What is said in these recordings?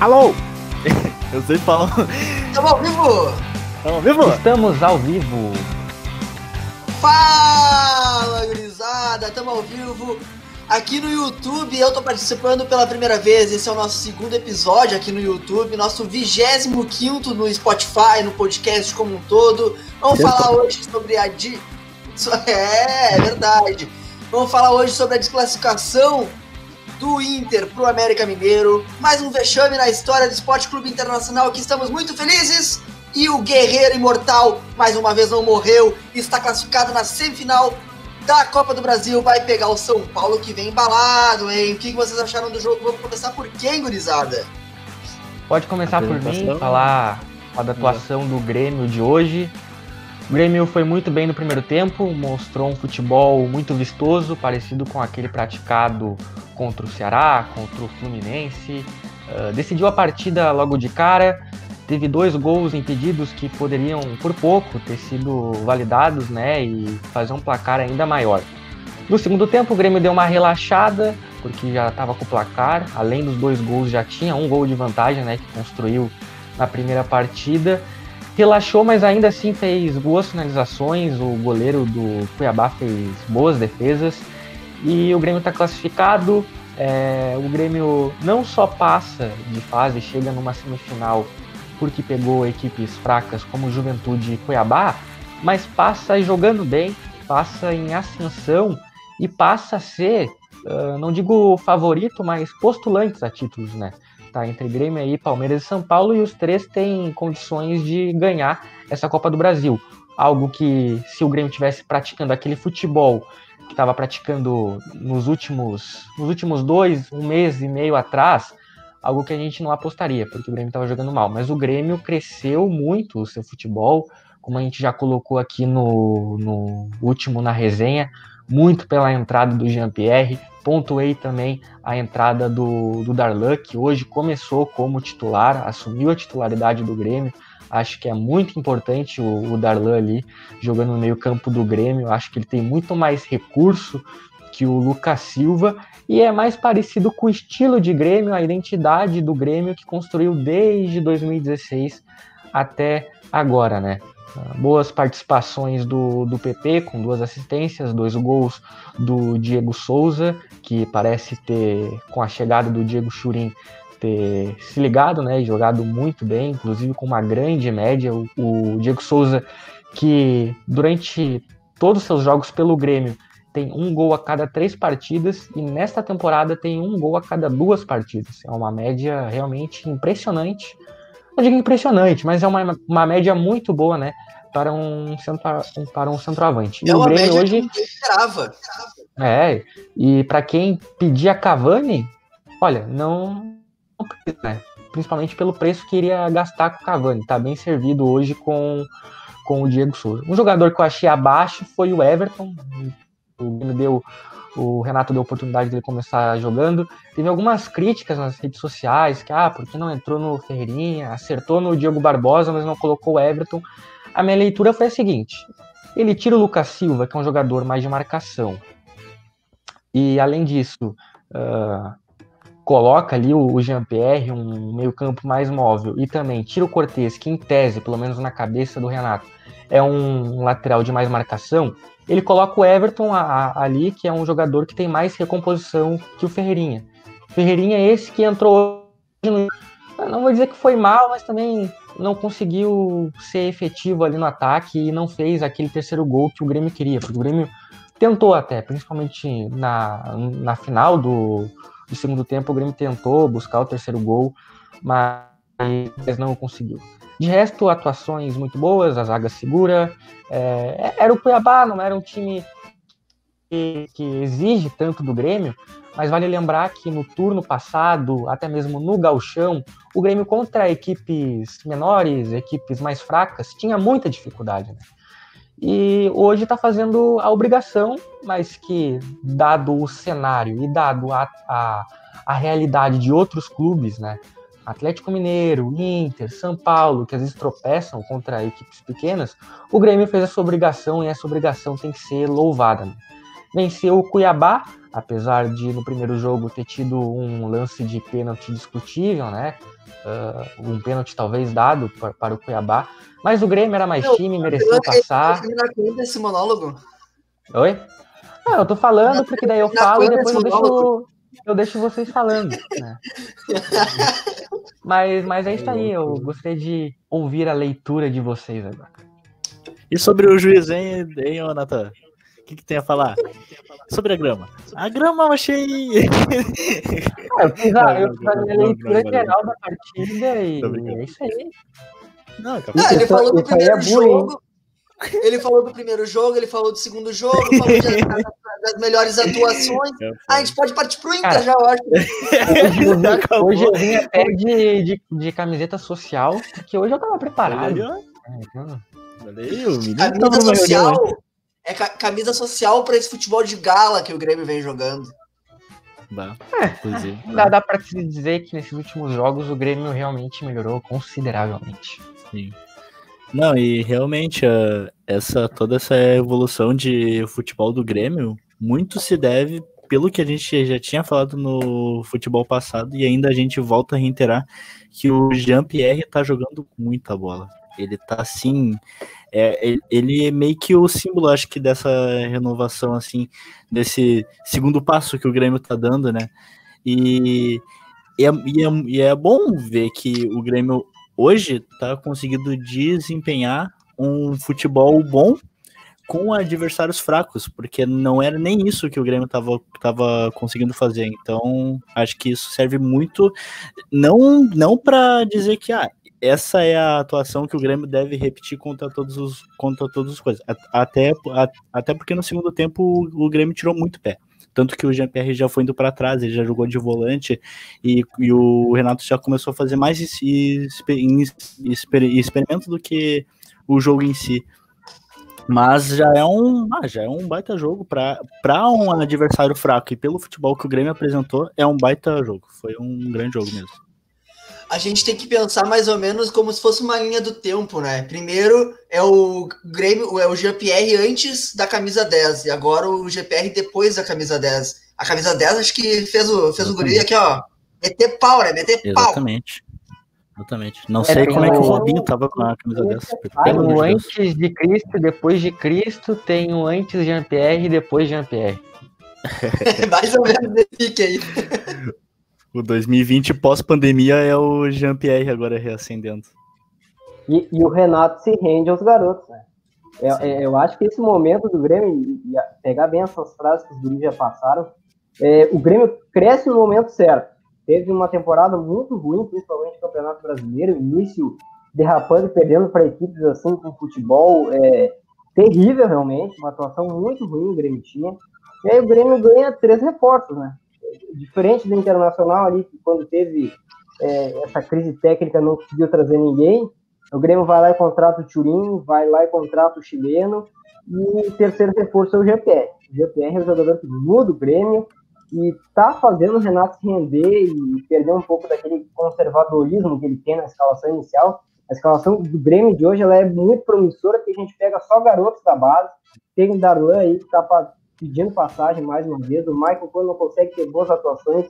Alô? Eu sei falar. Estamos ao vivo! Estamos ao vivo? Estamos ao vivo. Fala, gurizada! Estamos ao vivo aqui no YouTube. Eu tô participando pela primeira vez. Esse é o nosso segundo episódio aqui no YouTube. Nosso 25 no Spotify, no podcast como um todo. Vamos Eita. falar hoje sobre a. Di... É, é verdade. Vamos falar hoje sobre a desclassificação do Inter pro América Mineiro. Mais um vexame na história do Esporte Clube Internacional que estamos muito felizes. E o Guerreiro Imortal, mais uma vez, não morreu. Está classificado na semifinal da Copa do Brasil. Vai pegar o São Paulo que vem embalado, hein? O que vocês acharam do jogo? Vamos começar por quem, gurizada? Pode começar por mim, falar a da atuação do Grêmio de hoje. O Grêmio foi muito bem no primeiro tempo, mostrou um futebol muito vistoso, parecido com aquele praticado contra o Ceará, contra o Fluminense. Ah, decidiu a partida logo de cara, teve dois gols impedidos que poderiam, por pouco, ter sido validados né, e fazer um placar ainda maior. No segundo tempo, o Grêmio deu uma relaxada, porque já estava com o placar, além dos dois gols, já tinha um gol de vantagem né, que construiu na primeira partida. Relaxou, mas ainda assim fez boas finalizações. O goleiro do Cuiabá fez boas defesas. E o Grêmio está classificado. É, o Grêmio não só passa de fase, chega numa semifinal porque pegou equipes fracas como Juventude e Cuiabá, mas passa jogando bem, passa em ascensão e passa a ser, ah, não digo favorito, mas postulantes a títulos, né? Tá entre Grêmio aí, Palmeiras e São Paulo, e os três têm condições de ganhar essa Copa do Brasil. Algo que, se o Grêmio tivesse praticando aquele futebol que estava praticando nos últimos, nos últimos dois, um mês e meio atrás, algo que a gente não apostaria, porque o Grêmio estava jogando mal. Mas o Grêmio cresceu muito o seu futebol, como a gente já colocou aqui no, no último na resenha, muito pela entrada do Jean-Pierre. Pontuei também a entrada do, do Darlan, que hoje começou como titular, assumiu a titularidade do Grêmio. Acho que é muito importante o, o Darlan ali jogando no meio-campo do Grêmio. Acho que ele tem muito mais recurso que o Lucas Silva e é mais parecido com o estilo de Grêmio, a identidade do Grêmio que construiu desde 2016 até agora, né? Boas participações do, do PP com duas assistências, dois gols do Diego Souza, que parece ter, com a chegada do Diego Churin, ter se ligado, né? E jogado muito bem, inclusive com uma grande média. O, o Diego Souza, que durante todos os seus jogos pelo Grêmio tem um gol a cada três partidas e nesta temporada tem um gol a cada duas partidas. É uma média realmente impressionante. Não digo impressionante, mas é uma, uma média muito boa, né? Para um, centro, para um centroavante. É e o Grêmio hoje. que esperava. É, e para quem pedia Cavani, olha, não, não precisa, né? Principalmente pelo preço que iria gastar com o Cavani. Tá bem servido hoje com, com o Diego Souza. Um jogador que eu achei abaixo foi o Everton. O Grêmio deu o Renato deu a oportunidade dele começar jogando. Teve algumas críticas nas redes sociais, que ah, por que não entrou no Ferreirinha, acertou no Diego Barbosa, mas não colocou o Everton. A minha leitura foi a seguinte: ele tira o Lucas Silva, que é um jogador mais de marcação, e além disso, ah, coloca ali o, o Jean-Pierre, um meio-campo mais móvel, e também tira o Cortez, que em tese, pelo menos na cabeça do Renato, é um lateral de mais marcação. Ele coloca o Everton a- a- ali, que é um jogador que tem mais recomposição que o Ferreirinha. Ferreirinha é esse que entrou hoje no. Não vou dizer que foi mal, mas também não conseguiu ser efetivo ali no ataque e não fez aquele terceiro gol que o Grêmio queria, porque o Grêmio tentou até, principalmente na, na final do, do segundo tempo, o Grêmio tentou buscar o terceiro gol, mas não conseguiu. De resto, atuações muito boas, a zaga segura. é, era o Cuiabá, não era um time que, que exige tanto do Grêmio, mas vale lembrar que no turno passado, até mesmo no gauchão, o Grêmio contra equipes menores, equipes mais fracas, tinha muita dificuldade. Né? E hoje está fazendo a obrigação, mas que, dado o cenário e dado a, a, a realidade de outros clubes, né? Atlético Mineiro, Inter, São Paulo, que às vezes tropeçam contra equipes pequenas, o Grêmio fez essa obrigação e essa obrigação tem que ser louvada. Né? Venceu o Cuiabá, apesar de no primeiro jogo ter tido um lance de pênalti discutível, né? Uh, um pênalti talvez dado para, para, o Cuiabá, mas o Grêmio era mais time, mereceu passar. Esse monólogo? Oi? Não, eu tô falando porque daí eu falo e depois eu deixo, eu deixo vocês falando. Né? mas, mas é isso aí, eu gostaria de ouvir a leitura de vocês agora. E sobre o juiz, hein, hein Natan? O que, que tem a falar? Sobre a grama. A grama eu achei. Ah, eu fiz a, eu fiz a minha leitura geral da partida e é isso aí. Não, ah, ele falou do primeiro é jogo. Ele falou do primeiro jogo, ele falou do segundo jogo, falou de, das melhores atuações. Ah, a gente pode partir pro Inter Cara, já, eu acho. Hoje, hoje eu vim até de, de, de, camiseta social, porque hoje eu tava preparado. É, então... Camisa social é camisa social para esse futebol de gala que o Grêmio vem jogando. Dá, é, dá, dá pra dizer que nesses últimos jogos o Grêmio realmente melhorou consideravelmente. Sim. Não, e realmente essa toda essa evolução de futebol do Grêmio muito se deve pelo que a gente já tinha falado no futebol passado e ainda a gente volta a reiterar que o Jean-Pierre tá jogando muita bola. Ele tá assim, é, ele é meio que o símbolo, acho que, dessa renovação, assim, desse segundo passo que o Grêmio tá dando, né? E, e, é, e, é, é bom ver que o Grêmio hoje tá conseguindo desempenhar um futebol bom com adversários fracos, porque não era nem isso que o Grêmio estava tava conseguindo fazer. Então, acho que isso serve muito não não para dizer que ah, essa é a atuação que o Grêmio deve repetir contra todos os contra todas as coisas. Até, até porque no segundo tempo o, Grêmio tirou muito pé. Tanto que o Jean-Pierre já foi indo para trás, ele já jogou de volante e, e, o Renato já começou a fazer mais experimento do que o jogo em si. Mas já é um, ah, já é um baita jogo para um adversário fraco e pelo futebol que o Grêmio apresentou, é um baita jogo. Foi um grande jogo mesmo a gente tem que pensar mais ou menos como se fosse uma linha do tempo, né? Primeiro é o Grêmio, é o GPR antes da camisa 10, e agora o GPR depois da camisa 10. A camisa 10 acho que fez o, fez o guri aqui, ó. Meter pau, né? Meter pau. Exatamente. Exatamente. Não é, sei como o... é que o Robinho tava com a camisa 10. Tem o antes de Cristo, depois de Cristo, tem o antes Jean-Pierre e depois Jean-Pierre. mais ou menos esse aí. O 2020 pós-pandemia é o Jean-Pierre agora reacendendo. E, e, o Renato se rende aos garotos, né? Eu, é, é, eu, acho que esse momento do Grêmio, e pegar bem essas frases que os guris já passaram, é, o Grêmio cresce no momento certo. Teve uma temporada muito ruim, principalmente no Campeonato Brasileiro, início derrapando e perdendo para equipes assim com futebol é, terrível realmente, uma atuação muito ruim o Grêmio tinha. E aí o Grêmio ganha três reforços, né? diferente do Internacional ali, que quando teve é, essa crise técnica não conseguiu trazer ninguém, o Grêmio vai lá e contrata o Turim, vai lá e contrata o chileno, e o terceiro reforço é o GPR. O GPR é o jogador que muda o Grêmio e tá fazendo o Renato render e perder um pouco daquele conservadorismo que ele tem na escalação inicial. A escalação do Grêmio de hoje ela é muito promissora, porque a gente pega só garotos da base. Tem o Darlan aí que tá pedindo passagem mais uma vez. O Michael, quando não consegue ter boas atuações,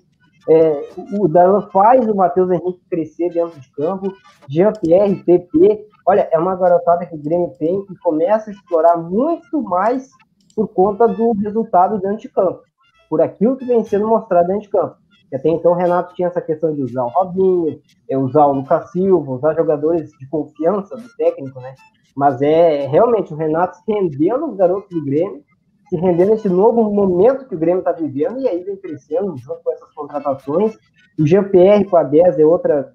é, o Darlan faz o Matheus Henrique crescer dentro de campo. Jean-Pierre, PP, olha, é uma garotada que o Grêmio tem e começa a explorar muito mais por conta do resultado dentro de campo, por aquilo que vem sendo mostrado dentro de campo. E até então o Renato tinha essa questão de usar o Robinho, é, usar o Lucas Silva, usar jogadores de confiança do técnico, né? Mas é realmente o Renato se rendendo os garotos do Grêmio se render nesse novo momento que o Grêmio está vivendo e aí vem crescendo junto com essas contratações. O GPR com a 10 é outra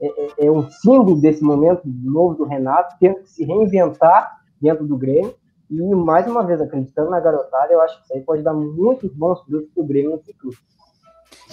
é, é, é, um símbolo desse momento novo do Renato, tendo que se reinventar dentro do Grêmio. E mais uma vez, acreditando na garotada, eu acho que isso aí pode dar muitos bons frutos para o Grêmio no futuro.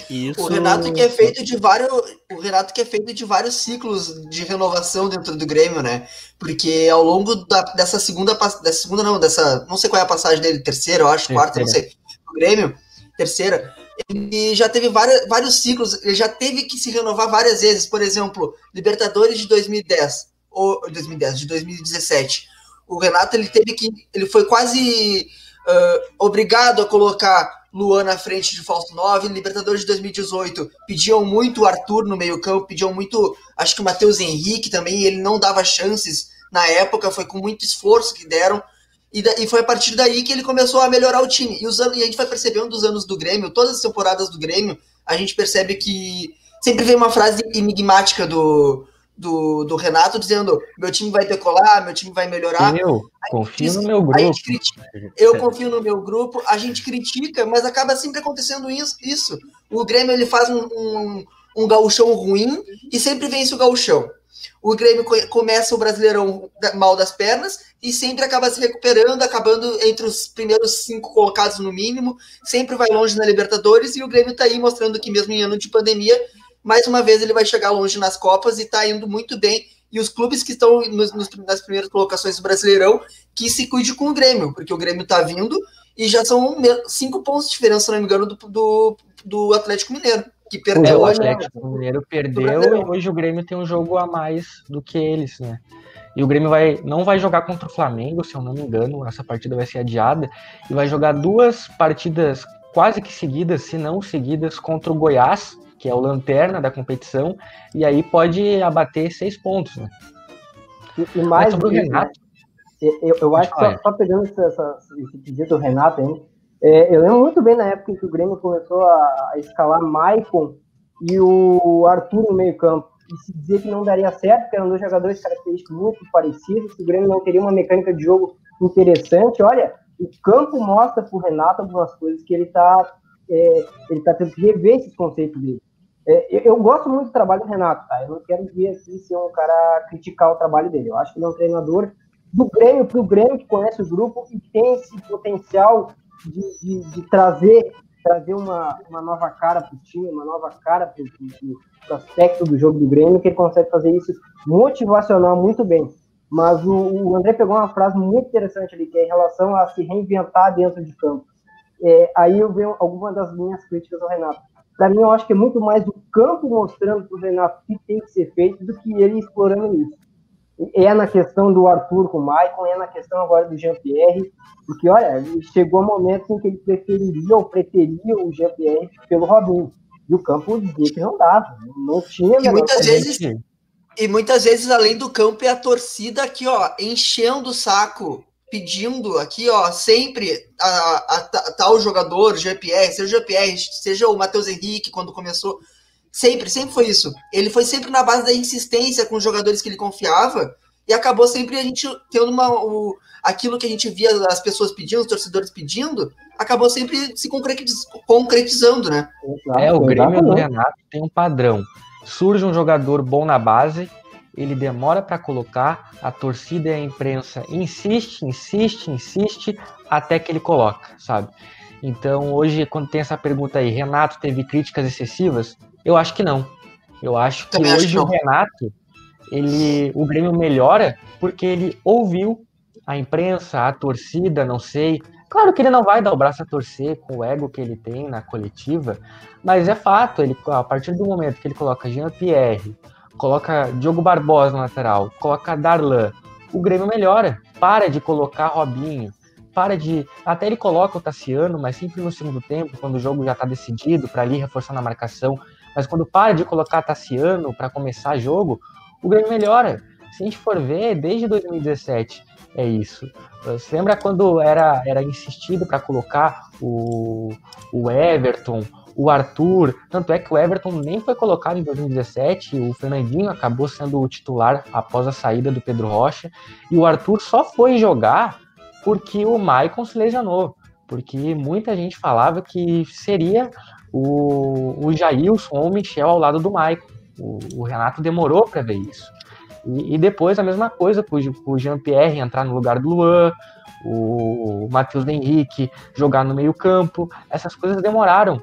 Isso... O Renato que é feito de vários, o Renato que é feito de vários ciclos de renovação dentro do Grêmio, né? Porque ao longo da, dessa segunda, dessa segunda não, dessa, não sei qual é a passagem dele, terceira, eu acho, quarta, não sei, do Grêmio, terceira, ele já teve vários, vários ciclos, ele já teve que se renovar várias vezes, por exemplo, Libertadores de 2010 ou 2010, de 2017. O Renato ele teve que, ele foi quase uh, obrigado a colocar Luan na frente de falso 9. Libertadores de 2018 pediam muito o Arthur no meio-campo, pediam muito, acho que o Matheus Henrique também, ele não dava chances na época, foi com muito esforço que deram. E, da, e foi a partir daí que ele começou a melhorar o time. E, os, e a gente vai percebendo dos anos do Grêmio, todas as temporadas do Grêmio, a gente percebe que sempre vem uma frase enigmática do, do, do Renato dizendo: meu time vai decolar, meu time vai melhorar. Eu confio no meu grupo. Critica, eu confio no meu grupo, a gente critica, mas acaba sempre acontecendo isso. isso. O Grêmio ele faz um, um, um gauchão ruim e sempre vence o gauchão. O Grêmio começa o Brasileirão mal das pernas e sempre acaba se recuperando, acabando entre os primeiros cinco colocados no mínimo, sempre vai longe na Libertadores e o Grêmio está aí mostrando que mesmo em ano de pandemia mais uma vez ele vai chegar longe nas Copas e está indo muito bem. E os clubes que estão nos, nos, nas primeiras colocações do Brasileirão, que se cuide com o Grêmio, porque o Grêmio está vindo e já são cinco pontos de diferença, se não me engano, do, do, do Atlético Mineiro, que perdeu. É, o Atlético Mineiro perdeu e hoje o Grêmio tem um jogo a mais do que eles, né? E o Grêmio vai, não vai jogar contra o Flamengo, se eu não me engano, essa partida vai ser adiada, e vai jogar duas partidas quase que seguidas, se não seguidas, contra o Goiás, que é o lanterna da competição, e aí pode abater seis pontos. Né? E, e mais sobre o Renato. Eu, eu acho que só, só, pegando essa, essa, esse pedido do Renato hein, é, eu lembro muito bem na época em que o Grêmio começou a, a escalar Maicon e o Arthur no meio-campo. E se dizer que não daria certo, porque eram dois jogadores característicos muito parecidos, que o Grêmio não teria uma mecânica de jogo interessante. Olha, o campo mostra para o Renato algumas coisas que ele está é, ele tá tendo que rever esses conceitos dele. É, eu, gosto muito do trabalho do Renato, tá? Eu não quero vir aqui ser um cara criticar o trabalho dele. Eu acho que ele é um treinador do Grêmio para o Grêmio, que conhece o grupo e tem esse potencial de, de, de trazer, trazer uma, uma nova cara para o time, uma nova cara para o aspecto do jogo do Grêmio, que ele consegue fazer isso motivacional muito bem. Mas o, o André pegou uma frase muito interessante ali, que é em relação a se reinventar dentro de campo. É, aí eu venho algumas das minhas críticas ao Renato para mim, eu acho que é muito mais o campo mostrando para o Renato o que tem que ser feito do que ele explorando isso. É na questão do Arthur com o Maicon, é na questão agora do Jean-Pierre, porque, olha, chegou um momento em que ele preferiria ou preteria o Jean-Pierre pelo Robinho. E o campo dizia que não dava, não tinha. E muitas vezes, e muitas vezes, além do campo, é a torcida aqui, ó, enchendo o saco pedindo aqui, ó, sempre a, a, a tal jogador, GPR, seja o GPR, seja o Matheus Henrique, quando começou, sempre, sempre foi isso. Ele foi sempre na base da insistência com os jogadores que ele confiava e acabou sempre a gente tendo uma, o, aquilo que a gente via as pessoas pedindo, os torcedores pedindo, acabou sempre se concretiz, concretizando, né? É, o Grêmio do Renato tem um padrão. Surge um jogador bom na base, ele demora para colocar, a torcida e a imprensa insiste, insiste, insiste até que ele coloca, sabe? Então, hoje, quando tem essa pergunta aí, Renato teve críticas excessivas? Eu acho que não. Eu acho que Também hoje acho o Renato, ele, o Grêmio melhora porque ele ouviu a imprensa, a torcida, não sei. Claro que ele não vai dar o braço a torcer com o ego que ele tem na coletiva, mas é fato, ele, a partir do momento que ele coloca Jean-Pierre, coloca Diogo Barbosa no lateral, coloca Darlan, o Grêmio melhora. Para de colocar Robinho, para de. Até ele coloca o Tassiano, mas sempre no segundo tempo, quando o jogo já está decidido, para ali reforçar na marcação. Mas quando para de colocar Tassiano para começar jogo, o Grêmio melhora. Se a gente for ver, desde 2017 é isso. Você lembra quando era, era insistido para colocar o, o Everton, o Arthur, tanto é que o Everton nem foi colocado em 2017, o Fernandinho acabou sendo o titular após a saída do Pedro Rocha, e o Arthur só foi jogar porque o Maicon se lesionou, porque muita gente falava que seria o, o Jailson ou o Michel ao lado do Maicon. O, o Renato demorou para ver isso. E, e, depois a mesma coisa com o Jean-Pierre entrar no lugar do Luan, o Matheus Henrique jogar no meio-campo. Essas coisas demoraram.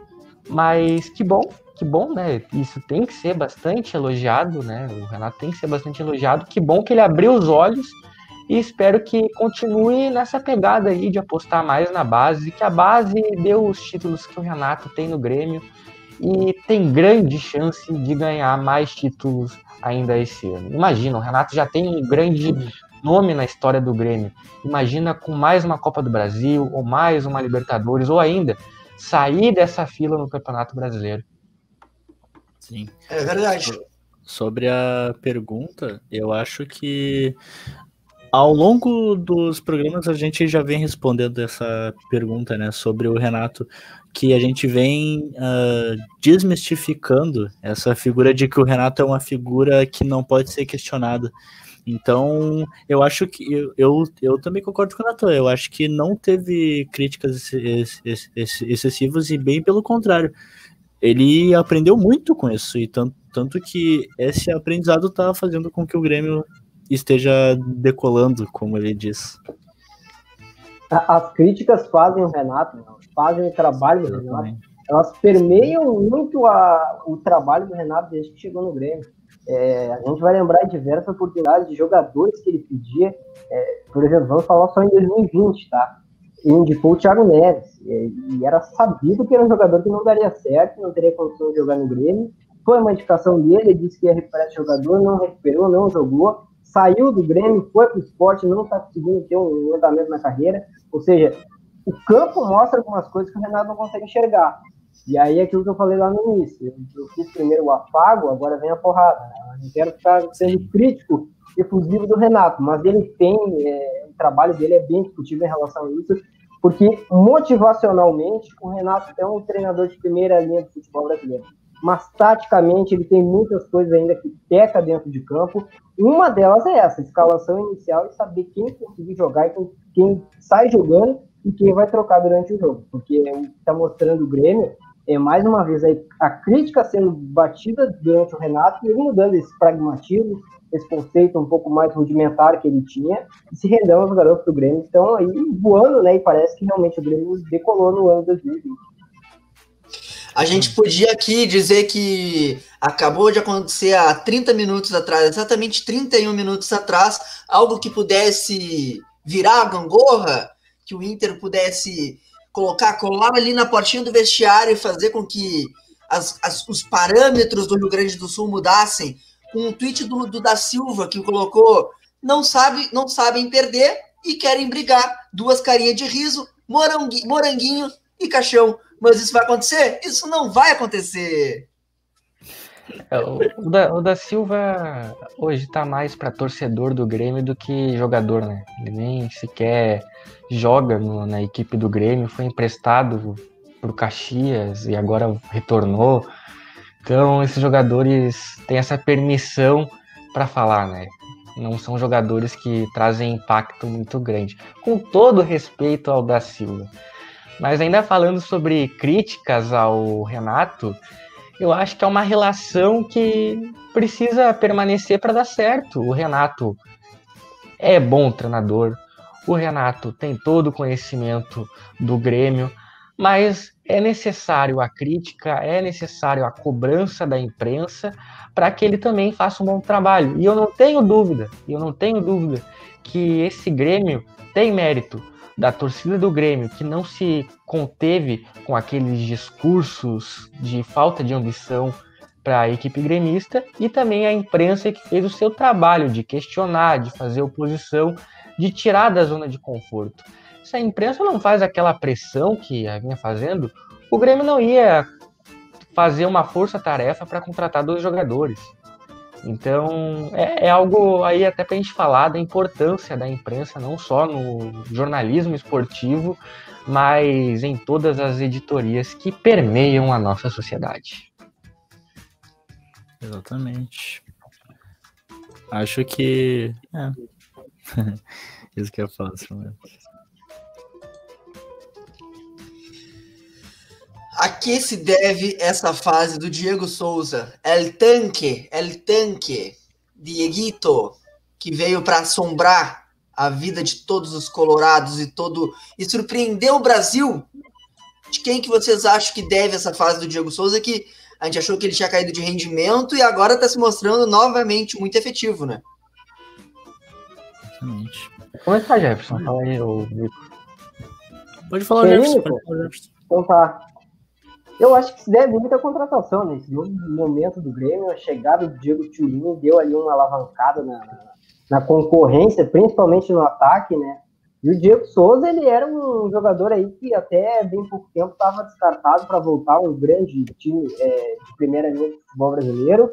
Mas que bom, que bom, né? Isso tem que ser bastante elogiado, né? O Renato tem que ser bastante elogiado. Que bom que ele abriu os olhos e espero que continue nessa pegada aí de apostar mais na base, que a base deu os títulos que o Renato tem no Grêmio e tem grande chance de ganhar mais títulos ainda esse ano. Imagina, o Renato já tem um grande nome na história do Grêmio. Imagina com mais uma Copa do Brasil, ou mais uma Libertadores, ou ainda sair dessa fila no Campeonato Brasileiro. Sim. É verdade. Sobre a pergunta, eu acho que ao longo dos programas a gente já vem respondendo essa pergunta, né, sobre o Renato, que a gente vem uh, desmistificando essa figura de que o Renato é uma figura que não pode ser questionada. Então, eu acho que eu, eu, eu também concordo com o Renato. Eu acho que não teve críticas excessivas e bem pelo contrário. Ele aprendeu muito com isso, e tanto, tanto que esse aprendizado está fazendo com que o Grêmio esteja decolando, como ele diz. As críticas fazem o Renato, fazem o trabalho do Renato. Elas permeiam muito a, o trabalho do Renato desde que chegou no Grêmio. É, a gente vai lembrar diversas oportunidades de jogadores que ele pedia. É, por exemplo, vamos falar só em 2020, tá? Ele indicou o Thiago Neves. E, e, era sabido que era um jogador que não daria certo, não teria condição de jogar no Grêmio. Foi uma indicação dele, ele disse que ia recuperar esse jogador, não recuperou, não jogou saiu do Grêmio, foi para o esporte, não está conseguindo ter um andamento na carreira. Ou seja, o campo mostra algumas coisas que o Renato não consegue enxergar. E aí é aquilo que eu falei lá no início. Eu fiz primeiro o afago, agora vem a porrada. Né? Eu não quero ficar sendo crítico, efusivo do Renato, mas ele tem, é, o trabalho dele é bem discutível em relação a isso, porque motivacionalmente o Renato é um treinador de primeira linha do futebol brasileiro mas taticamente ele tem muitas coisas ainda que peca dentro de campo. Uma delas é essa, escalação inicial e saber quem conseguir jogar e quem, quem sai jogando e quem vai trocar durante o jogo. Porque está mostrando o Grêmio é mais uma vez aí, a crítica sendo batida durante o Renato e ele mudando esse pragmatismo, esse conceito um pouco mais rudimentar que ele tinha e se rendendo aos garotos do Grêmio. Estão aí voando, né? E parece que realmente o Grêmio decolou no ano 2020. A gente podia aqui dizer que acabou de acontecer há 30 minutos atrás, exatamente 31 minutos atrás, algo que pudesse virar a gangorra, que o Inter pudesse colocar, colar ali na portinha do vestiário e fazer com que as, as, os parâmetros do Rio Grande do Sul mudassem, com um tweet do, do da Silva que colocou não sabe, não sabem perder e querem brigar, duas carinhas de riso, moranguinho, e caixão. Mas isso vai acontecer? Isso não vai acontecer. É, o, da, o da Silva hoje tá mais para torcedor do Grêmio do que jogador, né? Ele nem sequer joga no, na equipe do Grêmio, foi emprestado pro Caxias e agora retornou. Então, esses jogadores têm essa permissão para falar, né? Não são jogadores que trazem impacto muito grande. Com todo respeito ao da Silva. Mas ainda falando sobre críticas ao Renato, eu acho que é uma relação que precisa permanecer para dar certo. O Renato é bom treinador, o Renato tem todo o conhecimento do Grêmio, mas é necessário a crítica, é necessário a cobrança da imprensa para que ele também faça um bom trabalho. E eu não tenho dúvida, eu não tenho dúvida que esse Grêmio tem mérito da torcida do Grêmio que não se conteve com aqueles discursos de falta de ambição para a equipe gremista e também a imprensa que fez o seu trabalho de questionar, de fazer oposição, de tirar da zona de conforto. Se a imprensa não faz aquela pressão que vinha fazendo, o Grêmio não ia fazer uma força-tarefa para contratar dois jogadores. Então, é, é, algo aí até para a gente falar da importância da imprensa, não só no jornalismo esportivo, mas em todas as editorias que permeiam a nossa sociedade. Exatamente. Acho que. É. Isso que eu faço mesmo. A que se deve essa fase do Diego Souza? El Tanque, El Tanque, Dieguito, que veio para assombrar a vida de todos os colorados e todo e surpreendeu o Brasil. De quem que vocês acham que deve essa fase do Diego Souza que a gente achou que ele tinha caído de rendimento e agora está se mostrando novamente muito efetivo, né? Exatamente. Como é que tá, Jefferson? Fala aí, o Pode falar, Jefferson. Pode falar, Jefferson. Então tá. Eu acho que se deve muito à contratação, né? Esse momento do Grêmio, a chegada do Diego Turinho deu ali uma alavancada na, na, concorrência, principalmente no ataque, né? E o Diego Souza, ele era um jogador aí que até bem pouco tempo estava descartado para voltar um grande time é, de primeira linha do futebol brasileiro.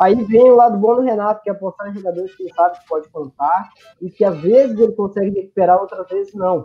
Aí vem o lado bom do Renato, que é apostar em jogadores que ele sabe que pode contar e que às vezes ele consegue recuperar, outras vezes não.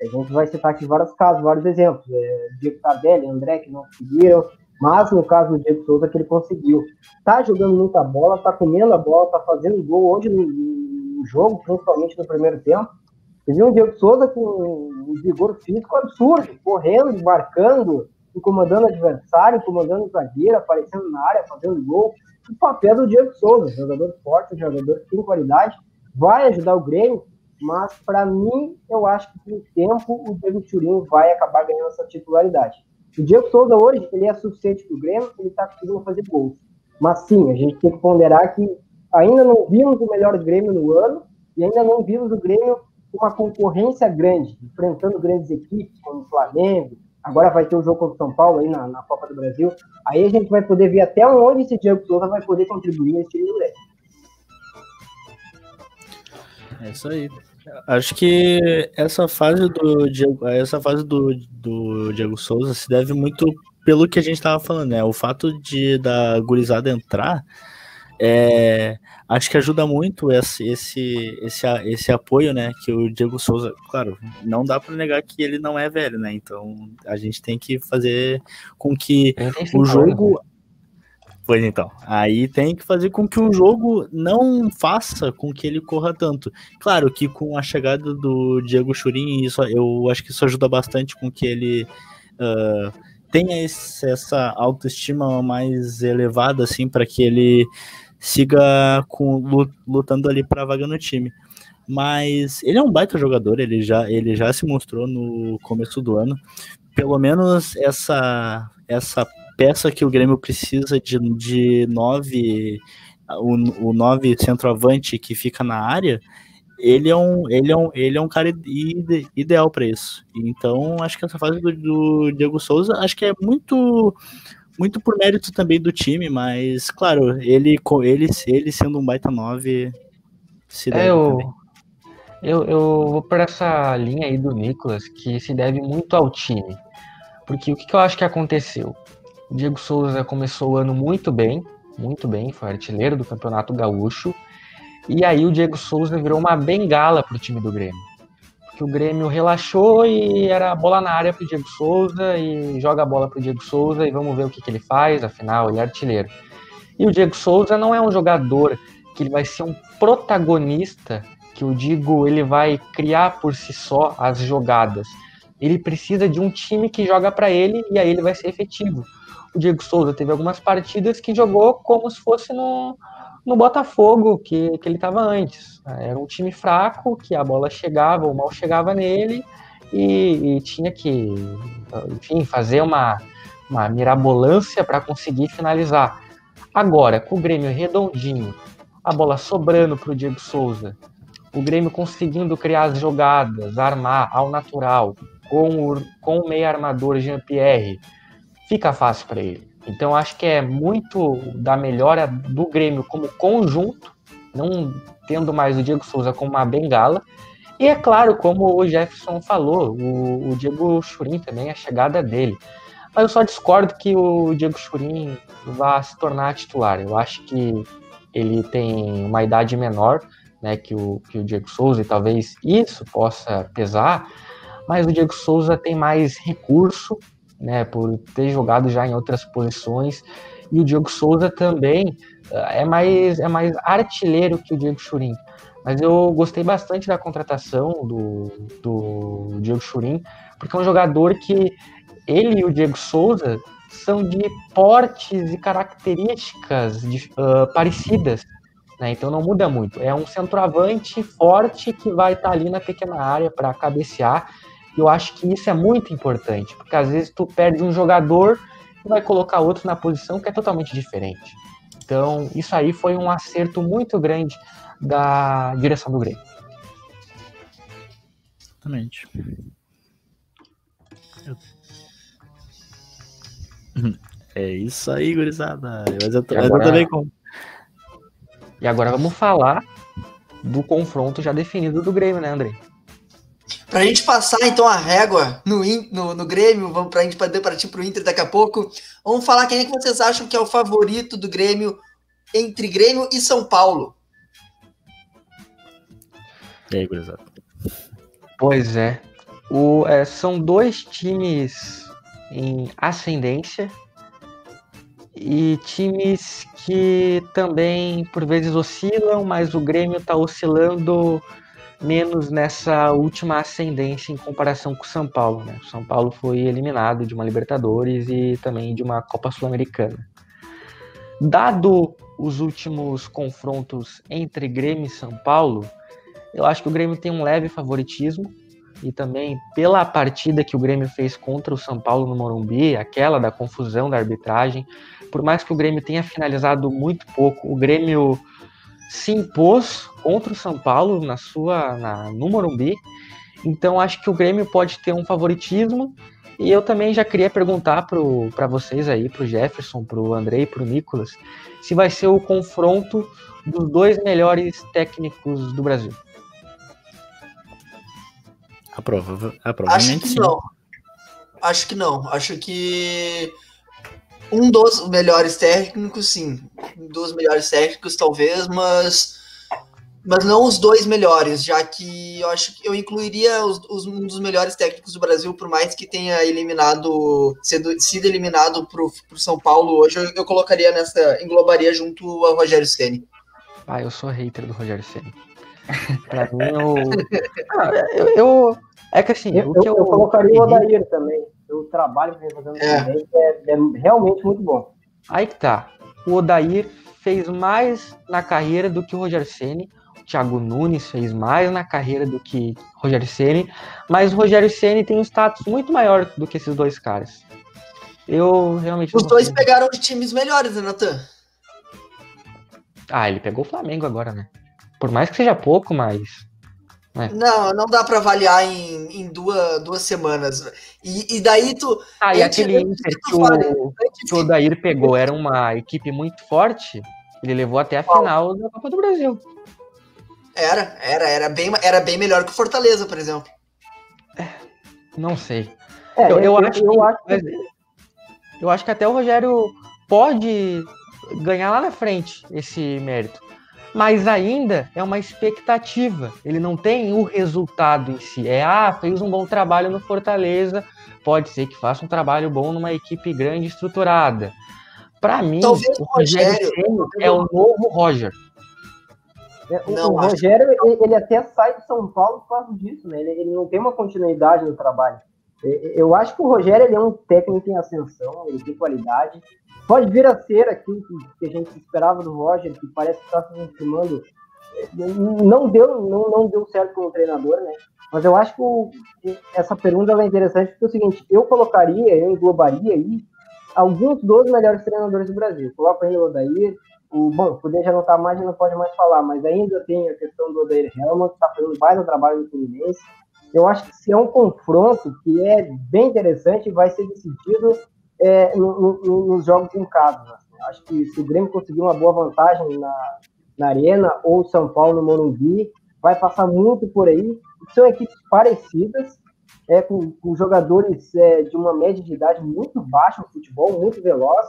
A gente vai citar aqui vários casos, vários exemplos. É, Diego Tardelli, André, que não conseguiram, mas no caso do Diego Souza, que ele conseguiu. Tá jogando muita bola, tá comendo a bola, tá fazendo gol hoje no, no jogo, principalmente no primeiro tempo viu o Diego Souza com um vigor físico absurdo, correndo, marcando, incomodando adversário, incomodando zagueiro, aparecendo na área, fazendo gol. O papel do Diego Souza, jogador forte, jogador que tem qualidade, vai ajudar o Grêmio, mas para mim, eu acho que com o tempo o Diego Churinho vai acabar ganhando essa titularidade. O Diego Souza hoje, ele é suficiente para o Grêmio, ele está conseguindo fazer gols. Mas sim, a gente tem que ponderar que ainda não vimos o melhor Grêmio no ano e ainda não vimos o Grêmio uma concorrência grande, enfrentando grandes equipes como o Flamengo, agora vai ter o jogo contra o São Paulo aí na, na, Copa do Brasil, aí a gente vai poder ver até onde esse Diego Souza vai poder contribuir nesse time do Grêmio. É isso aí. Acho que essa fase do Diego, essa fase do, do Diego Souza se deve muito pelo que a gente estava falando, né? O fato de da gurizada entrar é, acho que ajuda muito esse, esse, esse, esse apoio, né? Que o Diego Souza, claro, não dá para negar que ele não é velho, né? Então a gente tem que fazer com que o jogo. Pois então, aí tem que fazer com que o jogo não faça com que ele corra tanto. Claro que com a chegada do Diego Churin, isso, eu acho que isso ajuda bastante com que ele uh, tenha esse, essa autoestima mais elevada, assim, para que ele siga com, lutando ali para vaga no time. Mas ele é um baita jogador, ele já, ele já se mostrou no começo do ano. Pelo menos essa, essa peça que o Grêmio precisa de, de nove, o, o nove centroavante que fica na área, ele é um, ele é um, ele é um cara ide, ideal para isso. Então, acho que essa fase do, do Diego Souza, acho que é muito muito por mérito também do time, mas claro, ele, ele, ele sendo um baita 9, se deve é, eu, eu, eu vou por essa linha aí do Nicolas, que se deve muito ao time. Porque o que, que eu acho que aconteceu? O Diego Souza começou o ano muito bem, muito bem, foi artilheiro do Campeonato Gaúcho. E aí o Diego Souza virou uma bengala para o time do Grêmio que o Grêmio relaxou e era bola na área para o Diego Souza e joga a bola para o Diego Souza e vamos ver o que, que ele faz, afinal ele é artilheiro. E o Diego Souza não é um jogador que ele vai ser um protagonista, que eu digo, ele vai criar por si só as jogadas. Ele precisa de um time que joga para ele e aí ele vai ser efetivo. O Diego Souza teve algumas partidas que jogou como se fosse no, no Botafogo, que, que ele estava antes. Era um time fraco, que a bola chegava ou mal chegava nele, e, e tinha que, enfim, fazer uma, uma mirabolância para conseguir finalizar. Agora, com o Grêmio redondinho, a bola sobrando para o Diego Souza, o Grêmio conseguindo criar as jogadas, armar ao natural, com o, com o meio armador Jean-Pierre, fica fácil para ele. Então acho que é muito da melhora do Grêmio como conjunto, não tendo mais o Diego Souza como uma bengala. E é claro, como o Jefferson falou, o, o Diego Churin também, a chegada dele. Mas eu só discordo que o Diego Churin vá se tornar titular. Eu acho que ele tem uma idade menor né, que, o, que o Diego Souza, e talvez isso possa pesar, mas o Diego Souza tem mais recurso, né, por ter jogado já em outras posições. E o Diego Souza também eh, é mais, é mais artilheiro que o Diego Churin. Mas eu gostei bastante da contratação do, do Diego Churin, porque é um jogador que ele e o Diego Souza são de portes e características de, uh, parecidas. Né? Então não muda muito. É um centroavante forte que vai estar tá ali na pequena área para cabecear eu acho que isso é muito importante, porque às vezes tu perde um jogador e vai colocar outro na posição que é totalmente diferente. Então, isso aí foi um acerto muito grande da direção do Grêmio. Exatamente. É isso aí, gurizada. Mas eu, agora... eu também com. E agora vamos falar do confronto já definido do Grêmio, né, André? Pra gente passar então a régua no, no, no Grêmio, vamos pra gente poder partir pro Inter daqui a pouco. Vamos falar quem é que vocês acham que é o favorito do Grêmio entre Grêmio e São Paulo. E aí, gurizada? Pois é. O, é, São dois times em ascendência e times que também por vezes oscilam, mas o Grêmio está oscilando menos nessa última ascendência em comparação com o São Paulo. Né? O São Paulo foi eliminado de uma Libertadores e também de uma Copa Sul-Americana. Dado os últimos confrontos entre Grêmio e São Paulo, eu acho que o Grêmio tem um leve favoritismo e também pela partida que o Grêmio fez contra o São Paulo no Morumbi, aquela da confusão da arbitragem, por mais que o Grêmio tenha finalizado muito pouco, o Grêmio se impôs contra o São Paulo na sua na, no Morumbi. Então acho que o Grêmio pode ter um favoritismo. E eu também já queria perguntar para vocês aí, para o Jefferson, para o Andrei, para o Nicolas, se vai ser o confronto dos dois melhores técnicos do Brasil. Aprova, Acho que sim. não. Acho que não. Acho que um dos melhores técnicos, sim. Um dos melhores técnicos, talvez, mas mas não os dois melhores, já que eu acho que eu incluiria os, os, um dos melhores técnicos do Brasil, por mais que tenha eliminado, sido, sido eliminado para o São Paulo hoje, eu, eu, colocaria nessa, englobaria junto ao Rogério Ceni. Ah, eu sou hater do Rogério Ceni. Pra mim, eu... Ah, eu, eu, É que assim, eu, o que eu, eu colocaria o Odair também. O trabalho que vem fazendo é. É, é realmente muito bom. Aí que tá. O Odair fez mais na carreira do que o Rogério Ceni. O Thiago Nunes fez mais na carreira do que o Rogério Ceni, mas o Rogério Ceni tem um status muito maior do que esses dois caras. Eu realmente. Os dois pegaram de times melhores, né, Natan? Ah, ele pegou o Flamengo agora, né? Por mais que seja pouco, mas. Né? Não, não dá para avaliar em, em, duas, duas semanas. E, e daí tu. Ah, e aquele Inter que, o, que o Dair pegou era uma equipe muito forte. Ele levou até a Qual? final da Copa do Brasil. Era, era, era bem, era bem melhor que o Fortaleza, por exemplo. É, não sei. É, eu, eu, eu, acho eu, que, acho que... eu acho que até o Rogério pode ganhar lá na frente esse mérito mas ainda é uma expectativa. Ele não tem o resultado em si. É, ah, fez um bom trabalho no Fortaleza, pode ser que faça um trabalho bom numa equipe grande estruturada. Para mim, Talvez o Rogério, Rogério é o novo Roger. É, o, não, o Rogério, ele, ele, até sai de São Paulo por causa disso, né? Ele, ele, não tem uma continuidade no trabalho. Eu acho que o Rogério ele é um técnico em ascensão, ele tem qualidade, pode vir a ser aquilo que, a gente esperava do Roger, que parece que está se confirmando. Não deu, não, não deu certo como treinador, né? Mas eu acho que essa pergunta é interessante porque é o seguinte: eu colocaria, eu englobaria aí alguns dos melhores treinadores do Brasil. Coloco ainda o Odair, o, bom, o Poder já não está mais, não pode mais falar, mas ainda tem a questão do Odair Helman, que está fazendo mais um trabalho no Fluminense. Eu acho que se é um confronto que é bem interessante, vai ser decidido é, no, no, nos jogos casa. Assim. Acho que se o Grêmio conseguir uma boa vantagem na, na Arena ou São Paulo no Morumbi, vai passar muito por aí. São equipes parecidas, é, com, com jogadores é, de uma média de idade muito baixa no futebol, muito veloz.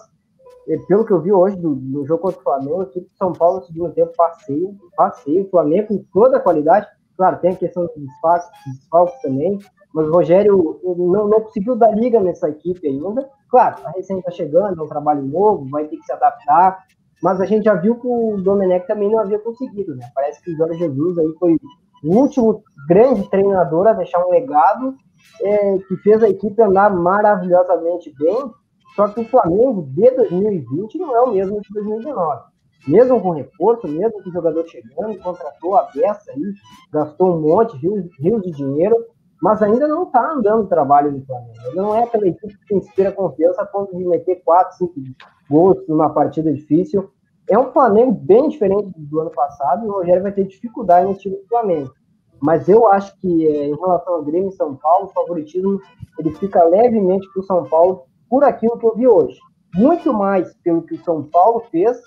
E, pelo que eu vi hoje do, do jogo contra o Flamengo, o equipe de São Paulo no segundo tempo passeio, passeio. O Flamengo com toda a qualidade. Claro, tem a questão dos desfalques, desfalques também, mas o Rogério não, não conseguiu dar liga nessa equipe ainda. Claro, a recém está chegando, é um trabalho novo, vai ter que se adaptar, mas a gente já viu que o Domenech também não havia conseguido, né? Parece que o Jorge Jesus aí foi o último grande treinador a deixar um legado é, que fez a equipe andar maravilhosamente bem, só que o Flamengo de 2020 não é o mesmo de 2019. Mesmo com reforço, mesmo com o jogador chegando, contratou a peça aí, gastou um monte, rios, rios de dinheiro, mas ainda não está andando o trabalho do Flamengo. Ainda não é aquela equipe que inspira confiança a ponto de meter 4, 5 gols numa partida difícil. É um Flamengo bem diferente do ano passado e o Rogério vai ter dificuldade no time do Flamengo. Mas eu acho que é, em relação ao Grêmio e São Paulo, o favoritismo ele fica levemente para o São Paulo por aquilo que eu vi hoje. Muito mais pelo que o São Paulo fez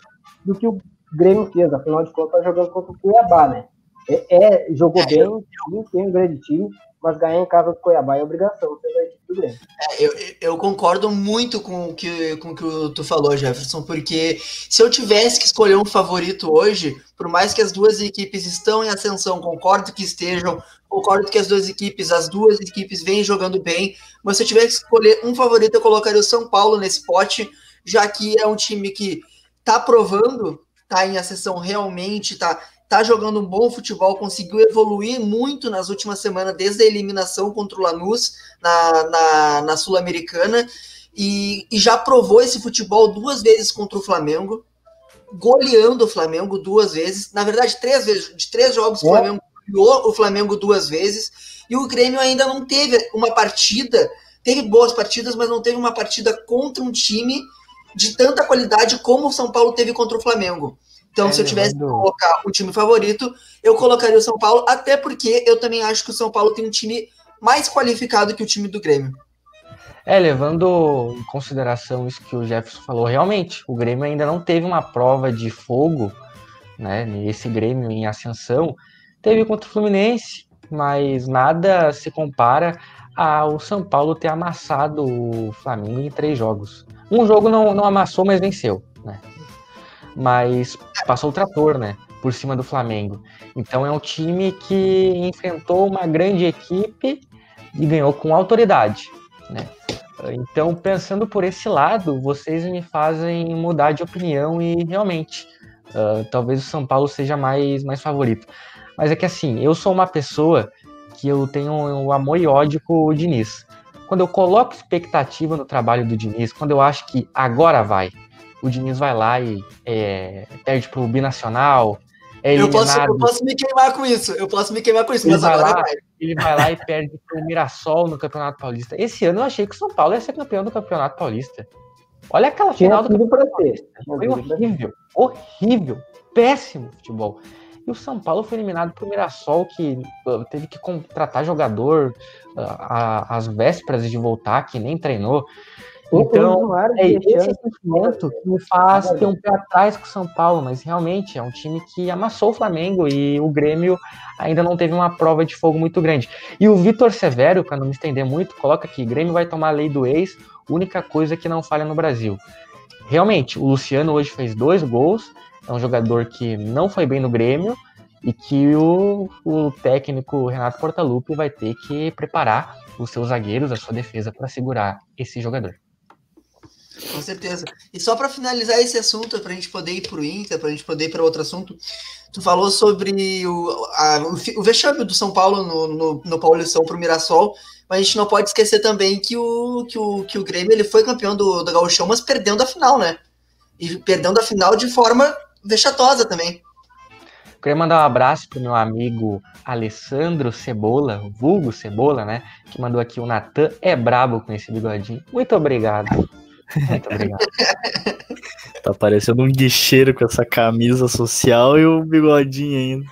do que o Grêmio fez. Afinal de contas, está jogando contra o Cuiabá, né? É, é jogou bem, tem um grande time, mas ganhar em casa do Cuiabá é obrigação pela equipe do Grêmio. É, eu, eu concordo muito com o que, com o que tu falou, Jefferson, porque se eu tivesse que escolher um favorito hoje, por mais que as duas equipes estão em ascensão, concordo que estejam, concordo que as duas equipes, as duas equipes vêm jogando bem, mas se eu tivesse que escolher um favorito, eu colocaria o São Paulo nesse pote, já que é um time que tá provando, tá em ascensão realmente, tá tá jogando um bom futebol, conseguiu evoluir muito nas últimas semanas, desde a eliminação contra o Lanús na, na, na Sul-Americana, e, e, já provou esse futebol duas vezes contra o Flamengo, goleando o Flamengo duas vezes, na verdade, três vezes, de três jogos o Flamengo goleou o Flamengo duas vezes, e o Grêmio ainda não teve uma partida, teve boas partidas, mas não teve uma partida contra um time de tanta qualidade como o São Paulo teve contra o Flamengo. Então, é, se eu tivesse que colocar um time favorito, eu colocaria o São Paulo, até porque eu também acho que o São Paulo tem um time mais qualificado que o time do Grêmio. É, levando em consideração isso que o Jefferson falou, realmente, o Grêmio ainda não teve uma prova de fogo, né? Esse Grêmio em ascensão. Teve contra o Fluminense, mas nada se compara ao São Paulo ter amassado o Flamengo em três jogos. Um jogo não, não amassou, mas venceu, né? Mas passou o trator, né? Por cima do Flamengo. Então é um time que enfrentou uma grande equipe e ganhou com autoridade, né? Então, pensando por esse lado, vocês me fazem mudar de opinião e realmente, uh, talvez o São Paulo seja mais, mais favorito. Mas é que assim, eu sou uma pessoa que eu tenho um amor e ódio com o Diniz. Quando eu coloco expectativa no trabalho do Diniz, quando eu acho que agora vai, o Diniz vai lá e é, perde pro Binacional. É eu, posso, eu posso me queimar com isso, eu posso me queimar com isso, ele mas agora lá, vai. Ele vai lá e perde pro Mirassol no Campeonato Paulista. Esse ano eu achei que o São Paulo ia ser campeão do Campeonato Paulista. Olha aquela final do Campeonato Paulista. Foi horrível, horrível, péssimo futebol. E o São Paulo foi eliminado pro Mirassol, que uh, teve que contratar jogador uh, às vésperas de voltar, que nem treinou. Então, é esse sentimento que me faz ter um pé atrás com o São Paulo, mas realmente é um time que amassou o Flamengo e o Grêmio ainda não teve uma prova de fogo muito grande. E o Vitor Severo, para não me estender muito, coloca aqui: Grêmio vai tomar a lei do ex, única coisa que não falha no Brasil. Realmente, o Luciano hoje fez dois gols, é um jogador que não foi bem no Grêmio e que o, o técnico Renato Portaluppi vai ter que preparar os seus zagueiros, a sua defesa para segurar esse jogador. Com certeza. E só para finalizar esse assunto, para a gente poder ir para o Inter, para a gente poder ir para outro assunto, tu falou sobre o, a, o, vexame do São Paulo no, no, no Paulistão para o Mirassol, mas a gente não pode esquecer também que o, que o, que o Grêmio ele foi campeão do, do Gauchão, mas perdendo a final, né? E perdendo a final de forma vexatosa também. Queria mandar um abraço pro meu amigo Alessandro Cebola, vulgo Cebola, né? Que mandou aqui o Natan é brabo com esse bigodinho. Muito obrigado. Muito obrigado. Tá parecendo um guicheiro com essa camisa social e o bigodinho ainda.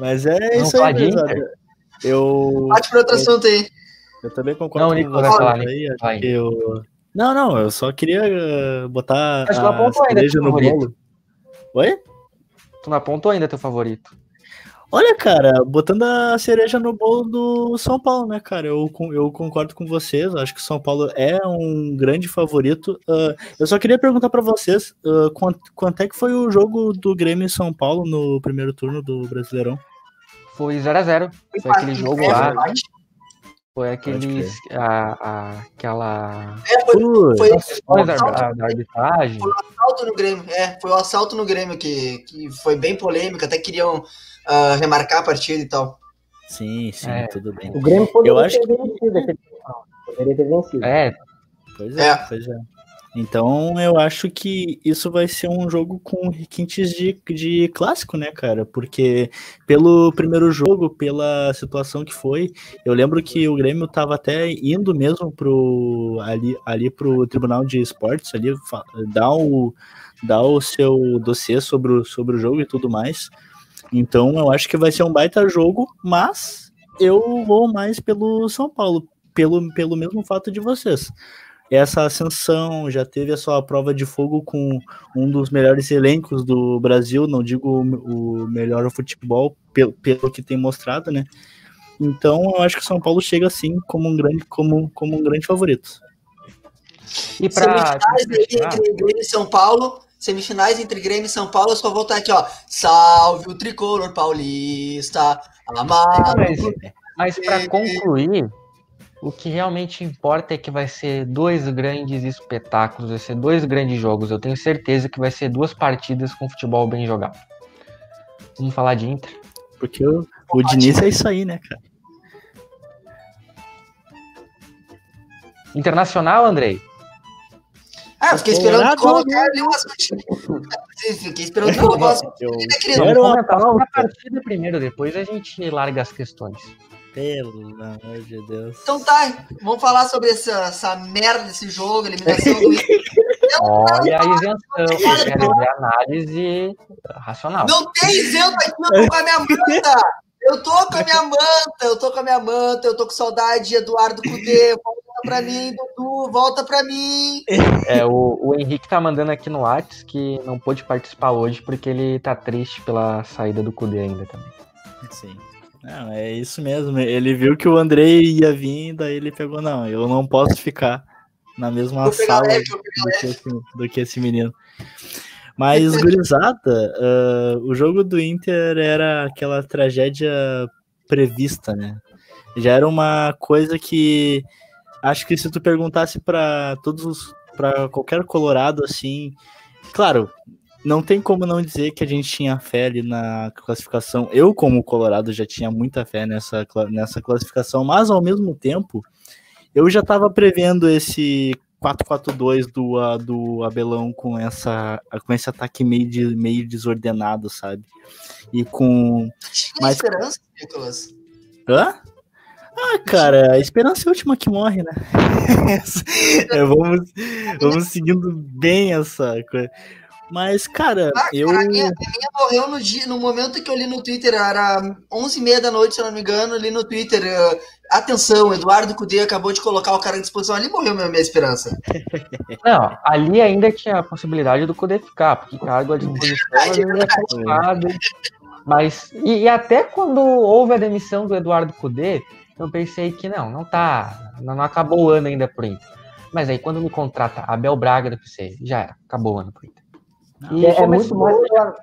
Mas é Não isso aí, mesmo. Eu. Bate para outro eu, assunto aí. Eu também concordo não, com você. Falar, aí, acho eu... Não, não, eu só queria uh, botar a cereja no bolo. Oi? Tu não apontou ainda teu favorito. Olha, cara, botando a cereja no bolo do São Paulo, né, cara? Eu, eu concordo com vocês. Acho que o São Paulo é um grande favorito. Uh, eu só queria perguntar para vocês uh, quanto, quanto, é que foi o jogo do Grêmio e São Paulo no primeiro turno do Brasileirão? Foi 0x0. Foi aquele jogo lá. Foi aquele. A, a, aquela. É, foi, foi, foi, da, da, arbitragem. Foi o assalto no Grêmio. É, foi o assalto no Grêmio que, que foi bem polêmico. Até queriam uh, remarcar a partida e tal. Sim, sim, é. tudo bem. O Grêmio poderia eu acho ter vencido, poderia ter vencido. É, pois é, é, pois é. Então eu acho que isso vai ser um jogo com requintes de, de clássico, né, cara? Porque pelo primeiro jogo, pela situação que foi, eu lembro que o Grêmio tava até indo mesmo pro, ali, ali pro Tribunal de Esportes, ali, dar o, dar o seu dossiê sobre o, sobre o jogo e tudo mais. Então eu acho que vai ser um baita jogo, mas eu vou mais pelo São Paulo, pelo, pelo mesmo fato de vocês. Essa ascensão, já teve a sua prova de fogo com um dos melhores elencos do Brasil, não digo o melhor futebol, pelo, pelo que tem mostrado, né? Então eu acho que o São Paulo chega assim como um grande, como, como um grande favorito. E para entre Grêmio e São Paulo, semifinais entre Grêmio e São Paulo, eu só vou voltar aqui, ó. Salve o tricolor paulista, amado. Mas, mas para concluir, o que realmente importa é que vai ser dois grandes espetáculos, vai ser dois grandes jogos. Eu tenho certeza que vai ser duas partidas com futebol bem jogado. Vamos falar de Inter? Porque o, o Diniz é isso aí, né, cara? Internacional, Andrei? Ah, eu fiquei esperando colocar ali umas. Fiquei esperando colocar umas. Eu quero uma partida primeiro, depois a gente larga as questões. Pelo amor de Deus. Então tá, vamos falar sobre essa, essa merda desse jogo, eliminação do Olha a isenção, eu quero ver análise racional. Não tem isento aqui, eu tô com a minha manta! Eu tô com a minha manta, eu tô com a minha manta, eu tô com saudade de Eduardo Cudê. Volta pra mim, Dudu, volta pra mim. É, o, o Henrique tá mandando aqui no Whats que não pôde participar hoje porque ele tá triste pela saída do Cudê ainda também. Sim. Não, é isso mesmo. Ele viu que o Andrei ia vir, daí ele pegou, não, eu não posso ficar na mesma sala leve, do, que esse, do, que esse, menino. Mas, gurizada, uh, o jogo do Inter era aquela tragédia prevista, né? Já era uma coisa que acho que se tu perguntasse para todos os para qualquer colorado assim, claro, não tem como não dizer que a gente tinha fé ali na classificação. Eu, como Colorado, já tinha muita fé nessa, nessa classificação, mas ao mesmo tempo, eu já estava prevendo esse 4-4-2 do, do Abelão com, essa, com esse ataque meio, de, meio desordenado, sabe? E com. Tinha mais esperança, Nicolas? Hã? Ah, cara, a esperança é a última que morre, né? é, vamos, vamos seguindo bem essa coisa. Mas, cara, ah, eu. A minha, a minha, morreu no dia, no momento que eu li no Twitter, era 11h30 da noite, se eu não me engano, ali no Twitter. Uh, atenção, Eduardo Cudê acabou de colocar o cara à disposição. Ali morreu minha, minha esperança. Não, ali ainda tinha a possibilidade do Cudê ficar, porque cargo à disposição ainda é complicado. Mas, e, e, até quando houve a demissão do Eduardo Cudê, eu pensei que não, não tá, não, não acabou o ano ainda por Inter. Mas aí quando me contrata Abel Braga, eu pensei, já era, acabou o ano por Inter. E é, é muito mais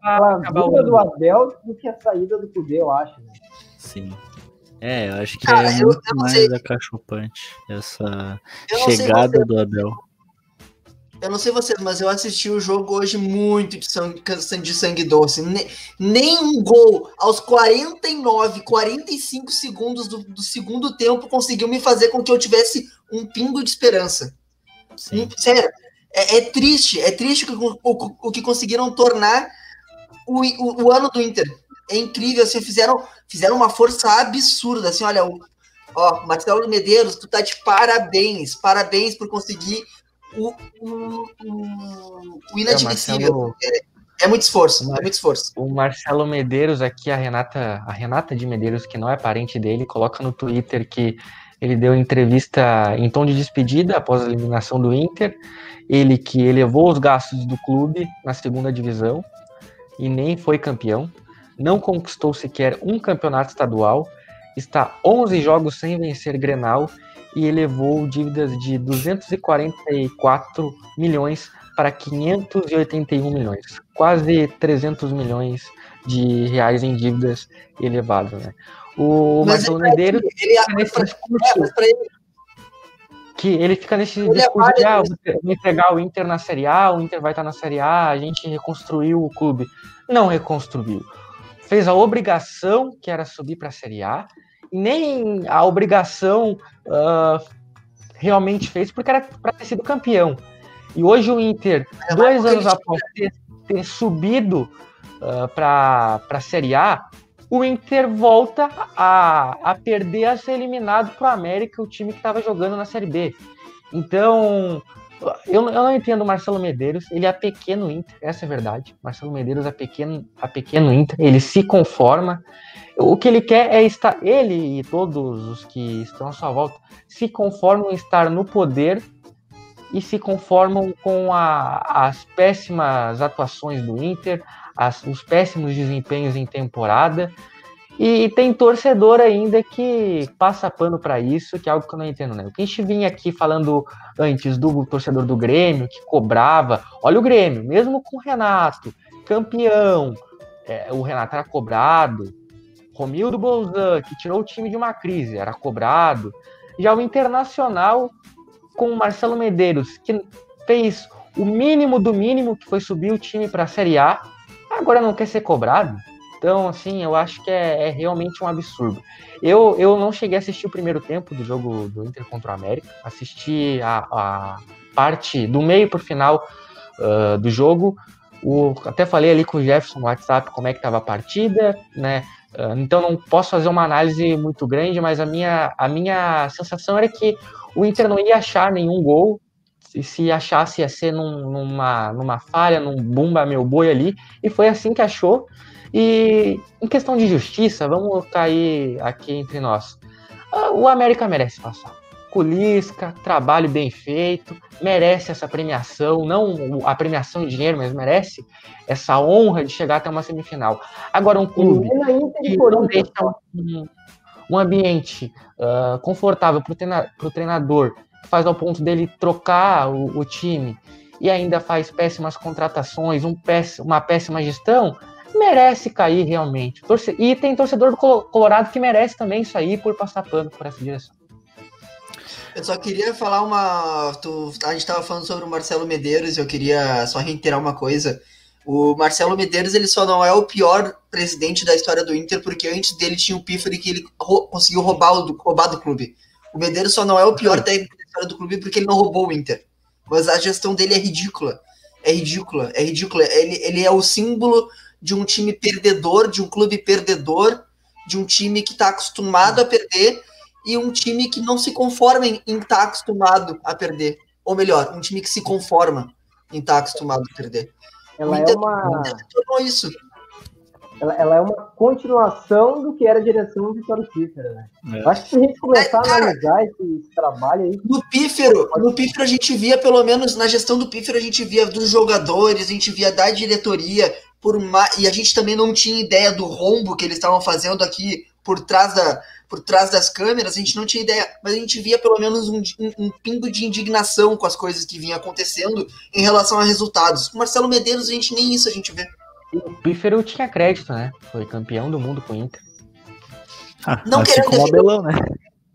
a, a vinda do Abel do que a saída do Cudê, eu acho. Né? Sim. É, eu acho que Cara, é eu, muito eu mais sei. acachapante essa chegada do Abel. Eu não sei vocês, mas eu assisti o jogo hoje muito de sangue, de sangue doce. Nem, nem um gol aos 49, 45 segundos do, do, segundo tempo conseguiu me fazer com que eu tivesse um pingo de esperança. Sim. Sério, é, é triste, é triste o, o, o, que conseguiram tornar o, o, o, ano do Inter. É incrível, assim, fizeram, fizeram uma força absurda, assim, olha, o, ó, Marcelo Medeiros, tu tá de parabéns, parabéns por conseguir o, o, o, o inadmissível. É, Marcelo... é, é, muito esforço, é muito esforço. O Marcelo Medeiros aqui, a Renata, a Renata de Medeiros, que não é parente dele, coloca no Twitter que ele deu entrevista em tom de despedida após a eliminação do Inter. Ele que elevou os gastos do clube na segunda divisão e nem foi campeão. Não conquistou sequer um campeonato estadual. Está 11 jogos sem vencer Grenal e elevou dívidas de 244 milhões para 581 milhões, quase 300 milhões de reais em dívidas elevadas. Né? O Marcelo Medeiros ele, fica nesse discurso que ele fica nesse ele discurso de ah, vou entregar o Inter na Série A, o Inter vai estar na Série A, a gente reconstruiu o clube. Não reconstruiu. Fez a obrigação que era subir para a Série A, nem a obrigação uh, realmente fez porque era para ter sido campeão. E hoje o Inter, dois anos após ter, ter subido uh, para a Série A, o Inter volta a, a perder a ser eliminado para o América, o time que estava jogando na Série B. Então, eu, eu não entendo o Marcelo Medeiros, ele é pequeno Inter, essa é a verdade. Marcelo Medeiros é pequeno, é pequeno Inter, ele se conforma. O que ele quer é estar, ele e todos os que estão à sua volta, se conformam em estar no poder e se conformam com a, as péssimas atuações do Inter, as, os péssimos desempenhos em temporada. E tem torcedor ainda que passa pano para isso, que é algo que eu não entendo, né? O que a gente vinha aqui falando antes do torcedor do Grêmio, que cobrava. Olha o Grêmio, mesmo com o Renato, campeão, é, o Renato era cobrado. Romildo Bolzan, que tirou o time de uma crise, era cobrado. Já o Internacional, com o Marcelo Medeiros, que fez o mínimo do mínimo, que foi subir o time para a Série A, agora não quer ser cobrado. Então, assim, eu acho que é, é, realmente um absurdo. Eu, eu não cheguei a assistir o primeiro tempo do jogo do Inter contra o América, assisti a, a parte do meio para o final uh, do jogo. O, até falei ali com o Jefferson no WhatsApp como é que estava a partida, né? Uh, então não posso fazer uma análise muito grande, mas a minha, a minha sensação era que o Inter não ia achar nenhum gol, e se achasse ia ser num, numa, numa falha, num bumba meu boi ali, e foi assim que achou. E em questão de justiça, vamos cair aqui entre nós. Ah, o América merece passar. Culisca, trabalho bem feito, merece essa premiação, não a premiação em dinheiro, mas merece essa honra de chegar até uma semifinal. Agora, um clube que não deixa um, um ambiente uh, confortável para o treinador, faz ao ponto dele trocar o, o time e ainda faz péssimas contratações, um uma péssima gestão, merece cair realmente. E tem torcedor do Colorado que merece também isso aí por passar pano por essa direção. Eu só queria falar uma. Tu, a gente estava falando sobre o Marcelo Medeiros, eu queria só reiterar uma coisa. O Marcelo Medeiros ele só não é o pior presidente da história do Inter, porque antes dele tinha o Pifre que ele conseguiu roubar, o, roubar do clube. O Medeiros só não é o pior técnico da história do clube porque ele não roubou o Inter. Mas a gestão dele é ridícula. É ridícula, é ridícula. Ele, ele é o símbolo de um time perdedor, de um clube perdedor, de um time que está acostumado a perder e um time que não se conforma em estar tá acostumado a perder. Ou melhor, um time que se conforma em estar tá acostumado a perder. Ela é uma. isso. Ela, ela, é uma continuação do que era a direção do Vitório Pífero, né? É. Acho que se a gente começar é, a analisar esse, esse, trabalho aí. No Pífero, no Pífero a gente via, pelo menos na gestão do Pífero, a gente via dos jogadores, a gente via da diretoria, por uma, e a gente também não tinha ideia do rombo que eles estavam fazendo aqui por trás, da, por trás das câmeras, a gente não tinha ideia, mas a gente via pelo menos um, um, um pingo de indignação com as coisas que vinham acontecendo em relação a resultados. O Marcelo Medeiros, a gente nem isso a gente vê. O Pífero tinha crédito, né? Foi campeão do mundo com o Inter. Ah, não assim como o Abelão, né?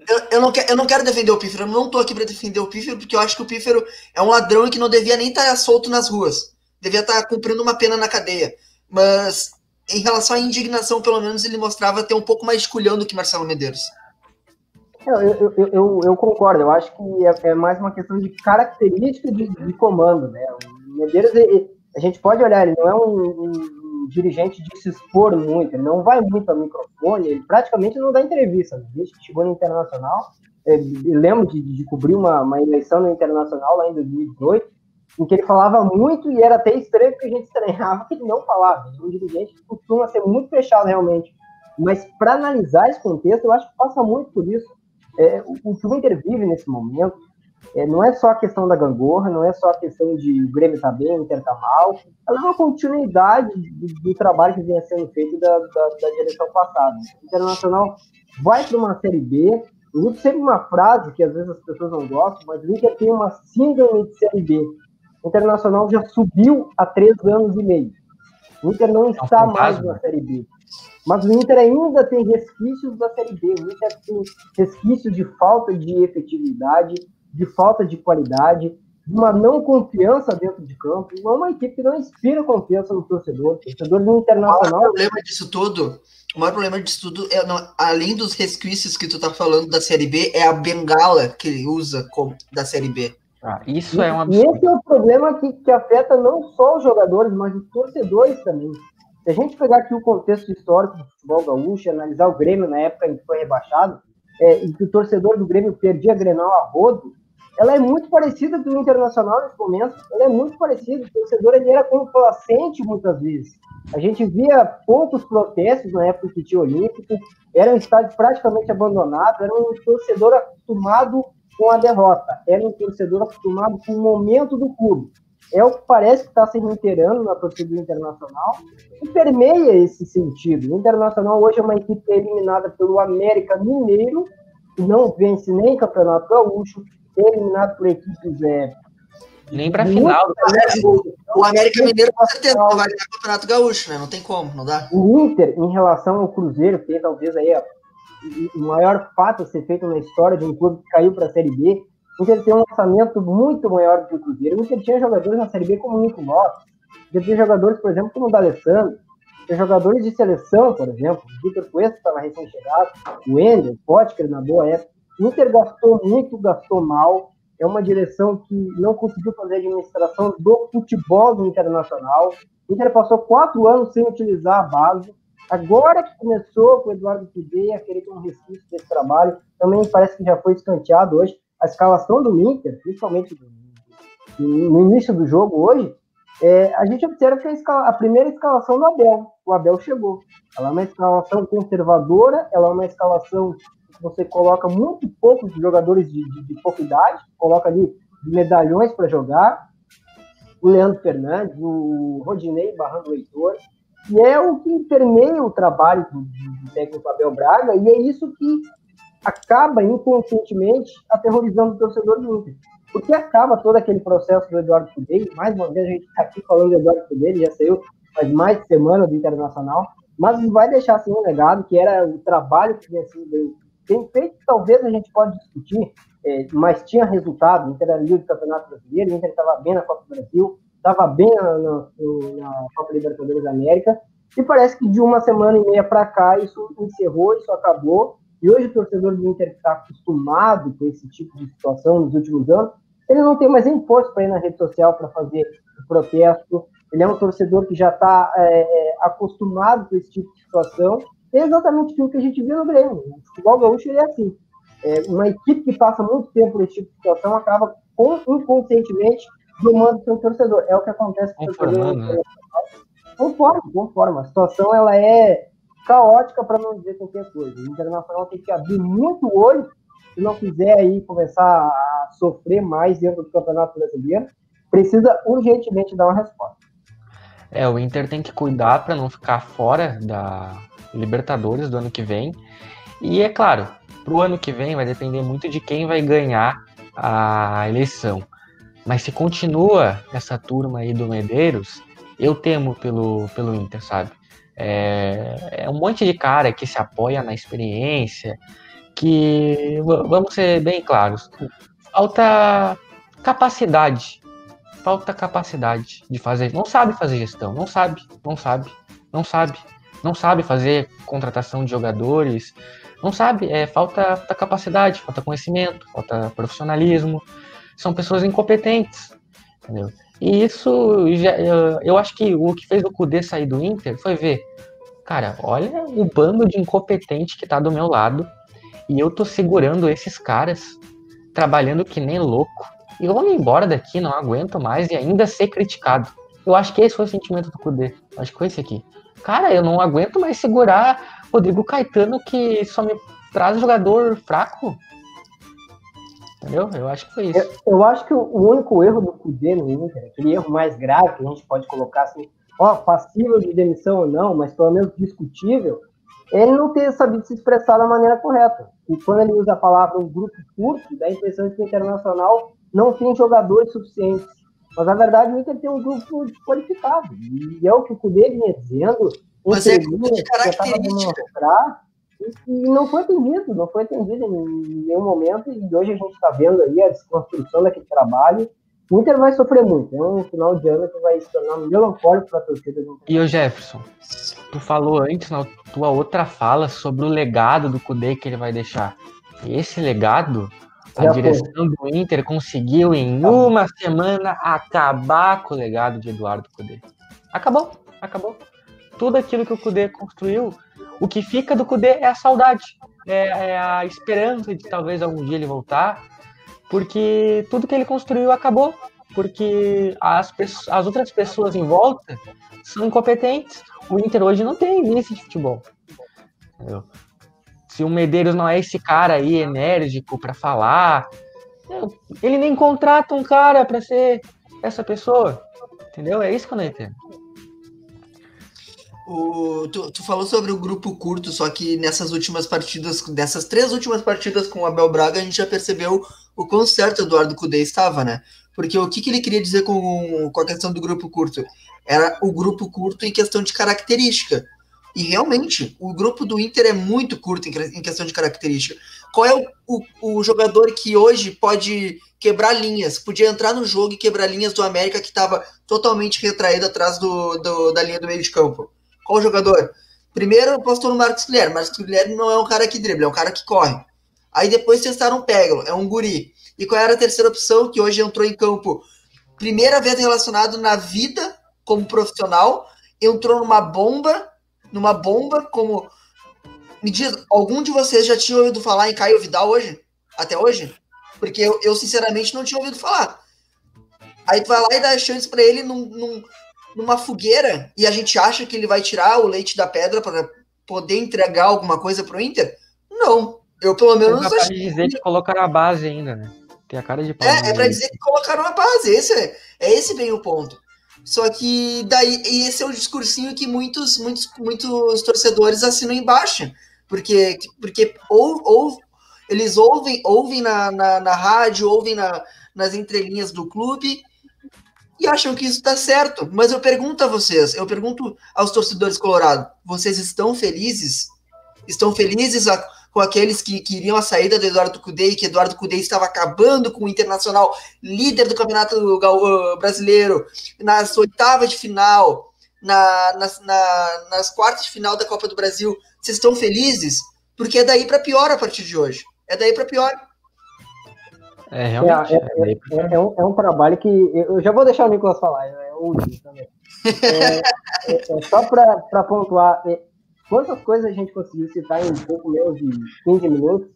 Eu, eu, não quero, eu não quero defender o Pífero, eu não tô aqui para defender o Pífero, porque eu acho que o Pífero é um ladrão e que não devia nem estar tá solto nas ruas devia estar cumprindo uma pena na cadeia. Mas em relação à indignação, pelo menos ele mostrava ter um pouco mais de culhão do que Marcelo Medeiros. Eu, eu, eu, eu, concordo, eu acho que é, é, mais uma questão de característica de, de comando, né? O Medeiros, ele, a gente pode olhar, ele não é um, um, dirigente de se expor muito, ele não vai muito ao microfone, ele praticamente não dá entrevista. Desde que chegou no Internacional, lembro de, de cobrir uma, uma eleição no Internacional lá em 2018, em que ele falava muito e era até estranho porque a gente estranhava que ele não falava. Um dirigente costuma ser muito fechado realmente. Mas para analisar esse contexto, eu acho que passa muito por isso. É, o, que o Inter vive nesse momento é, não é só a questão da gangorra, não é só a questão de o Grêmio tá bem, o Inter tá mal, ela é uma continuidade do, do trabalho que vinha sendo feito da, da, da direção passada. O Internacional vai para uma Série B, eu uso sempre uma frase que às vezes as pessoas não gostam, mas o Inter tem uma síndrome de Série B. O Internacional já subiu há três anos e meio. O Inter não está mais na Série B. Mas o Inter ainda tem resquícios da Série B. O Inter tem resquícios de falta de efetividade, de falta de qualidade, de uma não confiança dentro de campo. É uma equipe que não inspira confiança no torcedor. Torcedor do Internacional. O maior problema disso tudo, o maior problema disso tudo, é, não, além dos resquícios que tu tá falando da Série B, é a bengala que ele usa como, da Série B. Ah, isso e, é um absurdo. E esse é o problema que, que afeta não só os jogadores, mas os torcedores também. Se a gente pegar aqui o contexto histórico do futebol gaúcho e analisar o Grêmio na época em que foi rebaixado, é, e que o torcedor do Grêmio perdia Grenal a rodo, ela é muito parecida com o Internacional nesse momento. Ela é muito parecida. O torcedor ele era complacente muitas vezes. A gente via poucos protestos na época que tinha Olímpico, era um estádio praticamente abandonado, era um torcedor acostumado com a derrota. Era um torcedor acostumado com o momento do clube. É o que parece que está se reiterando na torcida internacional e permeia esse sentido. O Internacional hoje é uma equipe eliminada pelo América Mineiro, não vence nem Campeonato Gaúcho, eliminado por equipes é, nem pra final. O, o América Mineiro com certeza não vai ganhar o Campeonato Gaúcho, né? Não tem como, não dá. O Inter, em relação ao Cruzeiro, que é talvez aí o maior fato a ser feito na história de um clube que caiu para a Série B, o Inter tem um orçamento muito maior do que o Cruzeiro. O Inter tinha jogadores na Série B como o Nico Lopes, Inter tinha jogadores, por exemplo, como o D'Alessandro, tinha jogadores de seleção, por exemplo, o Vitor Cuesta estava recém-chegado, o Ender, o Potker na boa época. O Inter gastou muito, gastou mal, é uma direção que não conseguiu fazer a administração do futebol do Internacional. O Inter passou quatro anos sem utilizar a base. Agora que começou com o Eduardo Cudê a querer ter um resquício desse trabalho, também parece que já foi escanteado hoje. A escalação do Inter, principalmente no início do jogo hoje, é, a gente observa que a, escala, a, primeira escalação do Abel, o Abel chegou. Ela é uma escalação conservadora, ela é uma escalação você coloca muito poucos jogadores de, de, de pouca idade, coloca ali medalhões para jogar, o Leandro Fernandes, o Rodinei barrando o Heitor, e é o que permeia o trabalho do, do técnico Abel Braga, e é isso que acaba inconscientemente aterrorizando o torcedor do Inter. Porque acaba todo aquele processo do Eduardo Cudê, mais uma vez a gente está aqui falando do Eduardo Cudê, ele já saiu faz mais de semana do Internacional, mas vai deixar assim um legado que era o trabalho que tinha sido tem feito, talvez a gente pode discutir, é, mas tinha resultado. O Inter era líder do Campeonato Brasileiro, Inter estava bem na Copa do Brasil, estava bem na, na, na, Copa Libertadores da América, e parece que de uma semana e meia para cá isso encerrou, isso acabou. E hoje o torcedor do Inter está acostumado com esse tipo de situação nos últimos anos, ele não tem mais nem força para ir na rede social para fazer o protesto. Ele é um torcedor que já está é, é, acostumado com esse tipo de situação exatamente aquilo que a gente viu no Grêmio. O futebol gaúcho ele é assim. É, uma equipe que passa muito tempo por esse tipo de situação acaba com, inconscientemente domando seu torcedor. É o que acontece com o torcedor. Né? Conforme, conforme. A situação ela é caótica para não dizer qualquer coisa. O Internacional tem que abrir muito o olho se não quiser aí começar a sofrer mais dentro do Campeonato Brasileiro, precisa urgentemente dar uma resposta. É, o Inter tem que cuidar para não ficar fora da, Libertadores do ano que vem. E é claro, para o ano que vem vai depender muito de quem vai ganhar a eleição. Mas se continua essa turma aí do Medeiros, eu temo pelo, pelo Inter, sabe? É, é um monte de cara que se apoia na experiência, que, vamos ser bem claros, falta capacidade, falta capacidade de fazer, não sabe fazer gestão, não sabe, não sabe, não sabe não sabe fazer contratação de jogadores, não sabe, é, falta, falta capacidade, falta conhecimento, falta profissionalismo, são pessoas incompetentes, entendeu? E isso, já, eu acho que o que fez o Kudê sair do Inter foi ver, cara, olha o bando de incompetente que tá do meu lado, e eu tô segurando esses caras, trabalhando que nem louco, e me embora daqui, não aguento mais, e ainda ser criticado. Eu acho que esse foi o sentimento do Kudê, acho que foi esse aqui cara, eu não aguento mais segurar Rodrigo Caetano que só me traz jogador fraco. Entendeu? Eu acho que foi isso. Eu, eu acho que o, único erro do Cudê no Inter, aquele erro mais grave que a gente pode colocar assim, ó, passível de demissão ou não, mas pelo menos discutível, ele não ter sabido se expressar da maneira correta. E quando ele usa a palavra um grupo curto, dá a impressão de que o Internacional não tem jogadores suficientes mas na verdade o Inter tem um grupo desqualificado. E é o que o Cudê vinha dizendo. Mas é de característica. E não foi atendido, não foi atendido em nenhum momento. E hoje a gente está vendo aí a desconstrução daquele trabalho. O Inter vai sofrer muito. É um final de ano que vai se tornar melancólico para a torcida do Inter. E o Jefferson, tu falou antes na tua outra fala sobre o legado do Cudê que ele vai deixar. Esse legado a Já direção foi. do Inter conseguiu em uma semana acabar com o legado de Eduardo Cudê. Acabou, acabou. Tudo aquilo que o Cudê construiu, o que fica do Cudê é a saudade, é, é a esperança de talvez algum dia ele voltar, porque tudo que ele construiu acabou, porque as, as outras pessoas em volta são incompetentes. O Inter hoje não tem vice de futebol. Entendeu? Se o Medeiros não é esse cara aí enérgico para falar, Ele nem contrata um cara para ser essa pessoa. Entendeu? É isso que eu não entendo. O, tu, tu, falou sobre o grupo curto, só que nessas últimas partidas, dessas três últimas partidas com o Abel Braga, a gente já percebeu o quão certo Eduardo Cudê estava, né? Porque o que, que ele queria dizer com, com a questão do grupo curto? Era o grupo curto em questão de característica. E realmente, o grupo do Inter é muito curto em, questão de característica. Qual é o, o, o, jogador que hoje pode quebrar linhas? Podia entrar no jogo e quebrar linhas do América que estava totalmente retraído atrás do, do, da linha do meio de campo? Qual o jogador? Primeiro, eu no Marcos Guilherme. Marcos Guilherme não é um cara que dribla, é um cara que corre. Aí depois testaram o Peglo, é um guri. E qual era a terceira opção que hoje entrou em campo? Primeira vez relacionado na vida como profissional, entrou numa bomba, numa bomba como. Me diz, algum de vocês já tinha ouvido falar em Caio Vidal hoje? Até hoje? Porque eu, eu sinceramente não tinha ouvido falar. Aí tu vai lá e dá chance para ele num, num, numa fogueira e a gente acha que ele vai tirar o leite da pedra para poder entregar alguma coisa pro Inter? Não. Eu pelo menos não acho. dizer que colocaram a base ainda, né? Tem a cara de pau. É, é para dizer que colocaram a base. Esse é, é esse bem o ponto. Só que daí esse é o discursinho que muitos muitos muitos torcedores assinam embaixo, porque porque ou, ou eles ouvem ouvem na, na, na rádio, ouvem na, nas entrelinhas do clube e acham que isso está certo. Mas eu pergunto a vocês, eu pergunto aos torcedores colorados, vocês estão felizes? Estão felizes a, com aqueles que queriam a saída do Eduardo Cudê e que Eduardo Cudê estava acabando com o Internacional, líder do Campeonato uh, Brasileiro, nas oitavas de final, na, nas, na, nas quartas de final da Copa do Brasil. Vocês estão felizes? Porque é daí para pior a partir de hoje. É daí para pior. É, realmente. É, é, é, é, um, é um trabalho que. Eu já vou deixar o Nicolas falar, é o último também. É, é, é só para pontuar, quantas coisas a gente conseguiu citar em um pouco menos de 15 minutos,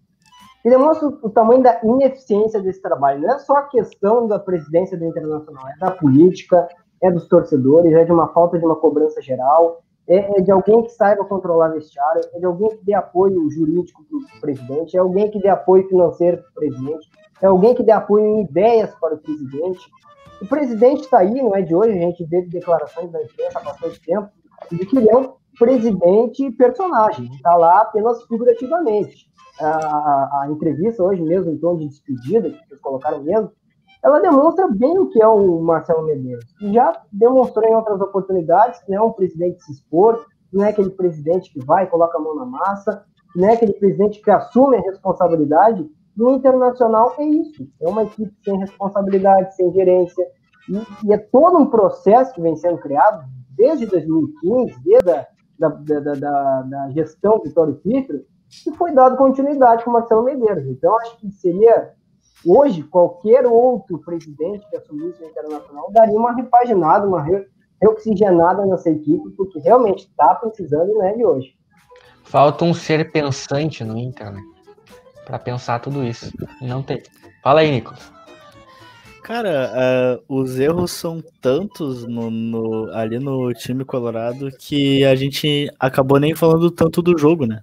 que demonstra o tamanho da ineficiência desse trabalho. Não é só a questão da presidência do Internacional, é da política, é dos torcedores, é de uma falta de uma cobrança geral, é, de alguém que saiba controlar vestiário, é de alguém que dê apoio jurídico para o presidente, é alguém que dê apoio financeiro para o presidente é alguém que dê apoio em ideias para o presidente. O presidente está aí, não é de hoje, a gente vê declarações da imprensa há bastante tempo, de que ele é um presidente personagem, está lá apenas figurativamente. A, a, entrevista hoje mesmo, em tom de despedida, que vocês colocaram mesmo, ela demonstra bem o que é o Marcelo Medeiros. Já demonstrou em outras oportunidades que não é um presidente se expor, não é aquele presidente que vai e coloca a mão na massa, não é aquele presidente que assume a responsabilidade no internacional é isso. É uma equipe sem responsabilidade, sem gerência. E, e é todo um processo que vem sendo criado desde 2015, desde a da, da, da, da gestão Vitório Cifre, que foi dado continuidade com Marcelo Medeiros. Então, acho que seria, hoje, qualquer outro presidente que assumisse o Internacional daria uma repaginada, uma reoxigenada nessa equipe, porque realmente está precisando e não é de hoje. Falta um ser pensante no Inter, né? para pensar tudo isso. Não tem. Fala aí, Nicolas. Cara, uh, os erros são tantos no, no, ali no time colorado que a gente acabou nem falando tanto do jogo, né?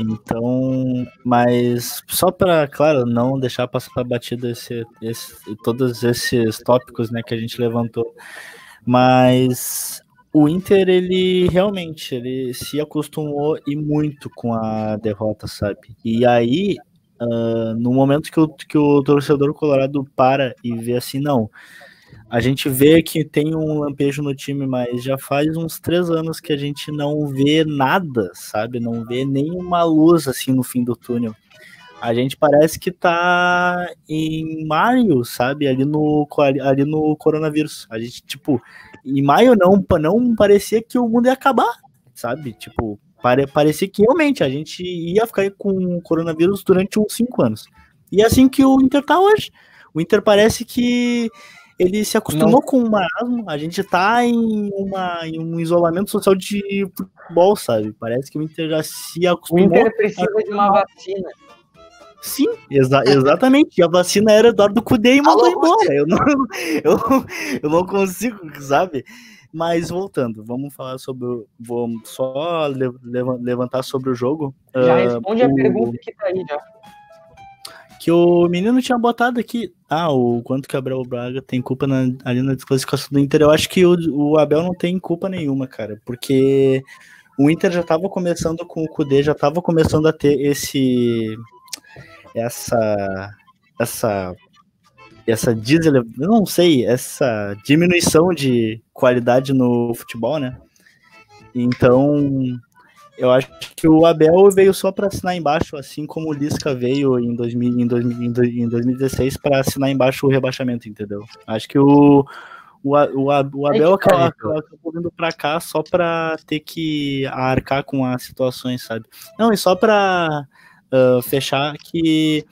Então, mas só para, claro, não deixar passar para batida esse, esse, todos esses tópicos né, que a gente levantou, mas o Inter, ele realmente ele se acostumou e muito com a derrota, sabe? E aí, uh, no momento que o, que o torcedor colorado para e vê assim, não, a gente vê que tem um lampejo no time, mas já faz uns três anos que a gente não vê nada, sabe? Não vê nenhuma luz assim no fim do túnel. A gente parece que tá em maio, sabe? Ali no, ali no coronavírus. A gente, tipo, em maio não, não parecia que o mundo ia acabar, sabe? Tipo, pare, parecia que realmente a gente ia ficar com o coronavírus durante uns cinco anos. E é assim que o Inter tá hoje. O Inter parece que ele se acostumou não. com o marasmo, a gente tá em, uma, em um isolamento social de futebol, sabe? Parece que o Inter já se acostumou. O Inter precisa a... de uma vacina. Sim, exa exatamente. A vacina era Eduardo Cudê e mandou embora. Eu não, eu, eu não consigo, sabe? Mas voltando, vamos falar sobre. Vamos só levantar sobre o jogo. Já uh, responde a pergunta que tá aí já. que o menino tinha botado aqui. Ah, o quanto que o Abel Braga tem culpa na, ali na desclassificação do Inter. Eu acho que o, o Abel não tem culpa nenhuma, cara, porque o Inter já estava começando com o Kudê, já estava começando a ter esse essa essa essa diesel, não sei, essa diminuição de qualidade no futebol, né? Então, eu acho que o Abel veio só para assinar embaixo, assim como o Lisca veio em, 2000, em, 2000, em 2016 para assinar embaixo o rebaixamento, entendeu? Acho que o, o, o, o Abel acabou, acabou vindo para cá só para ter que arcar com as situações, sabe? Não, e só para uh, fechar que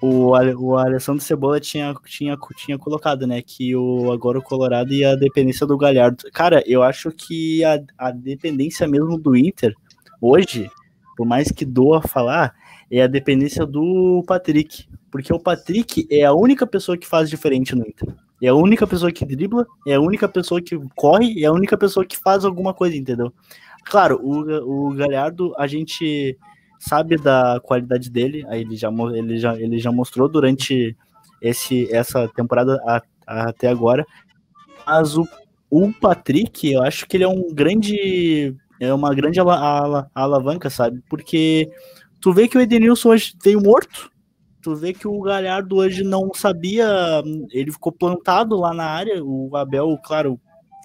o, o Alessandro Cebola tinha, tinha, tinha colocado, né? Que o, agora o Colorado e a dependência do Galhardo. Cara, eu acho que a, a dependência mesmo do Inter, hoje, por mais que doa falar, é a dependência do Patrick. Porque o Patrick é a única pessoa que faz diferente no Inter. É a única pessoa que dribla, é a única pessoa que corre, é a única pessoa que faz alguma coisa, entendeu? Claro, o, o Galhardo, a gente sabe da qualidade dele, aí ele já, ele já, ele já mostrou durante esse, essa temporada a, a, até agora. Mas o, o Patrick, eu acho que ele é um grande. É uma grande ala, ala, alavanca, sabe? Porque tu vê que o Edenilson hoje veio morto. Tu vê que o Galhardo hoje não sabia. Ele ficou plantado lá na área. O Abel, claro,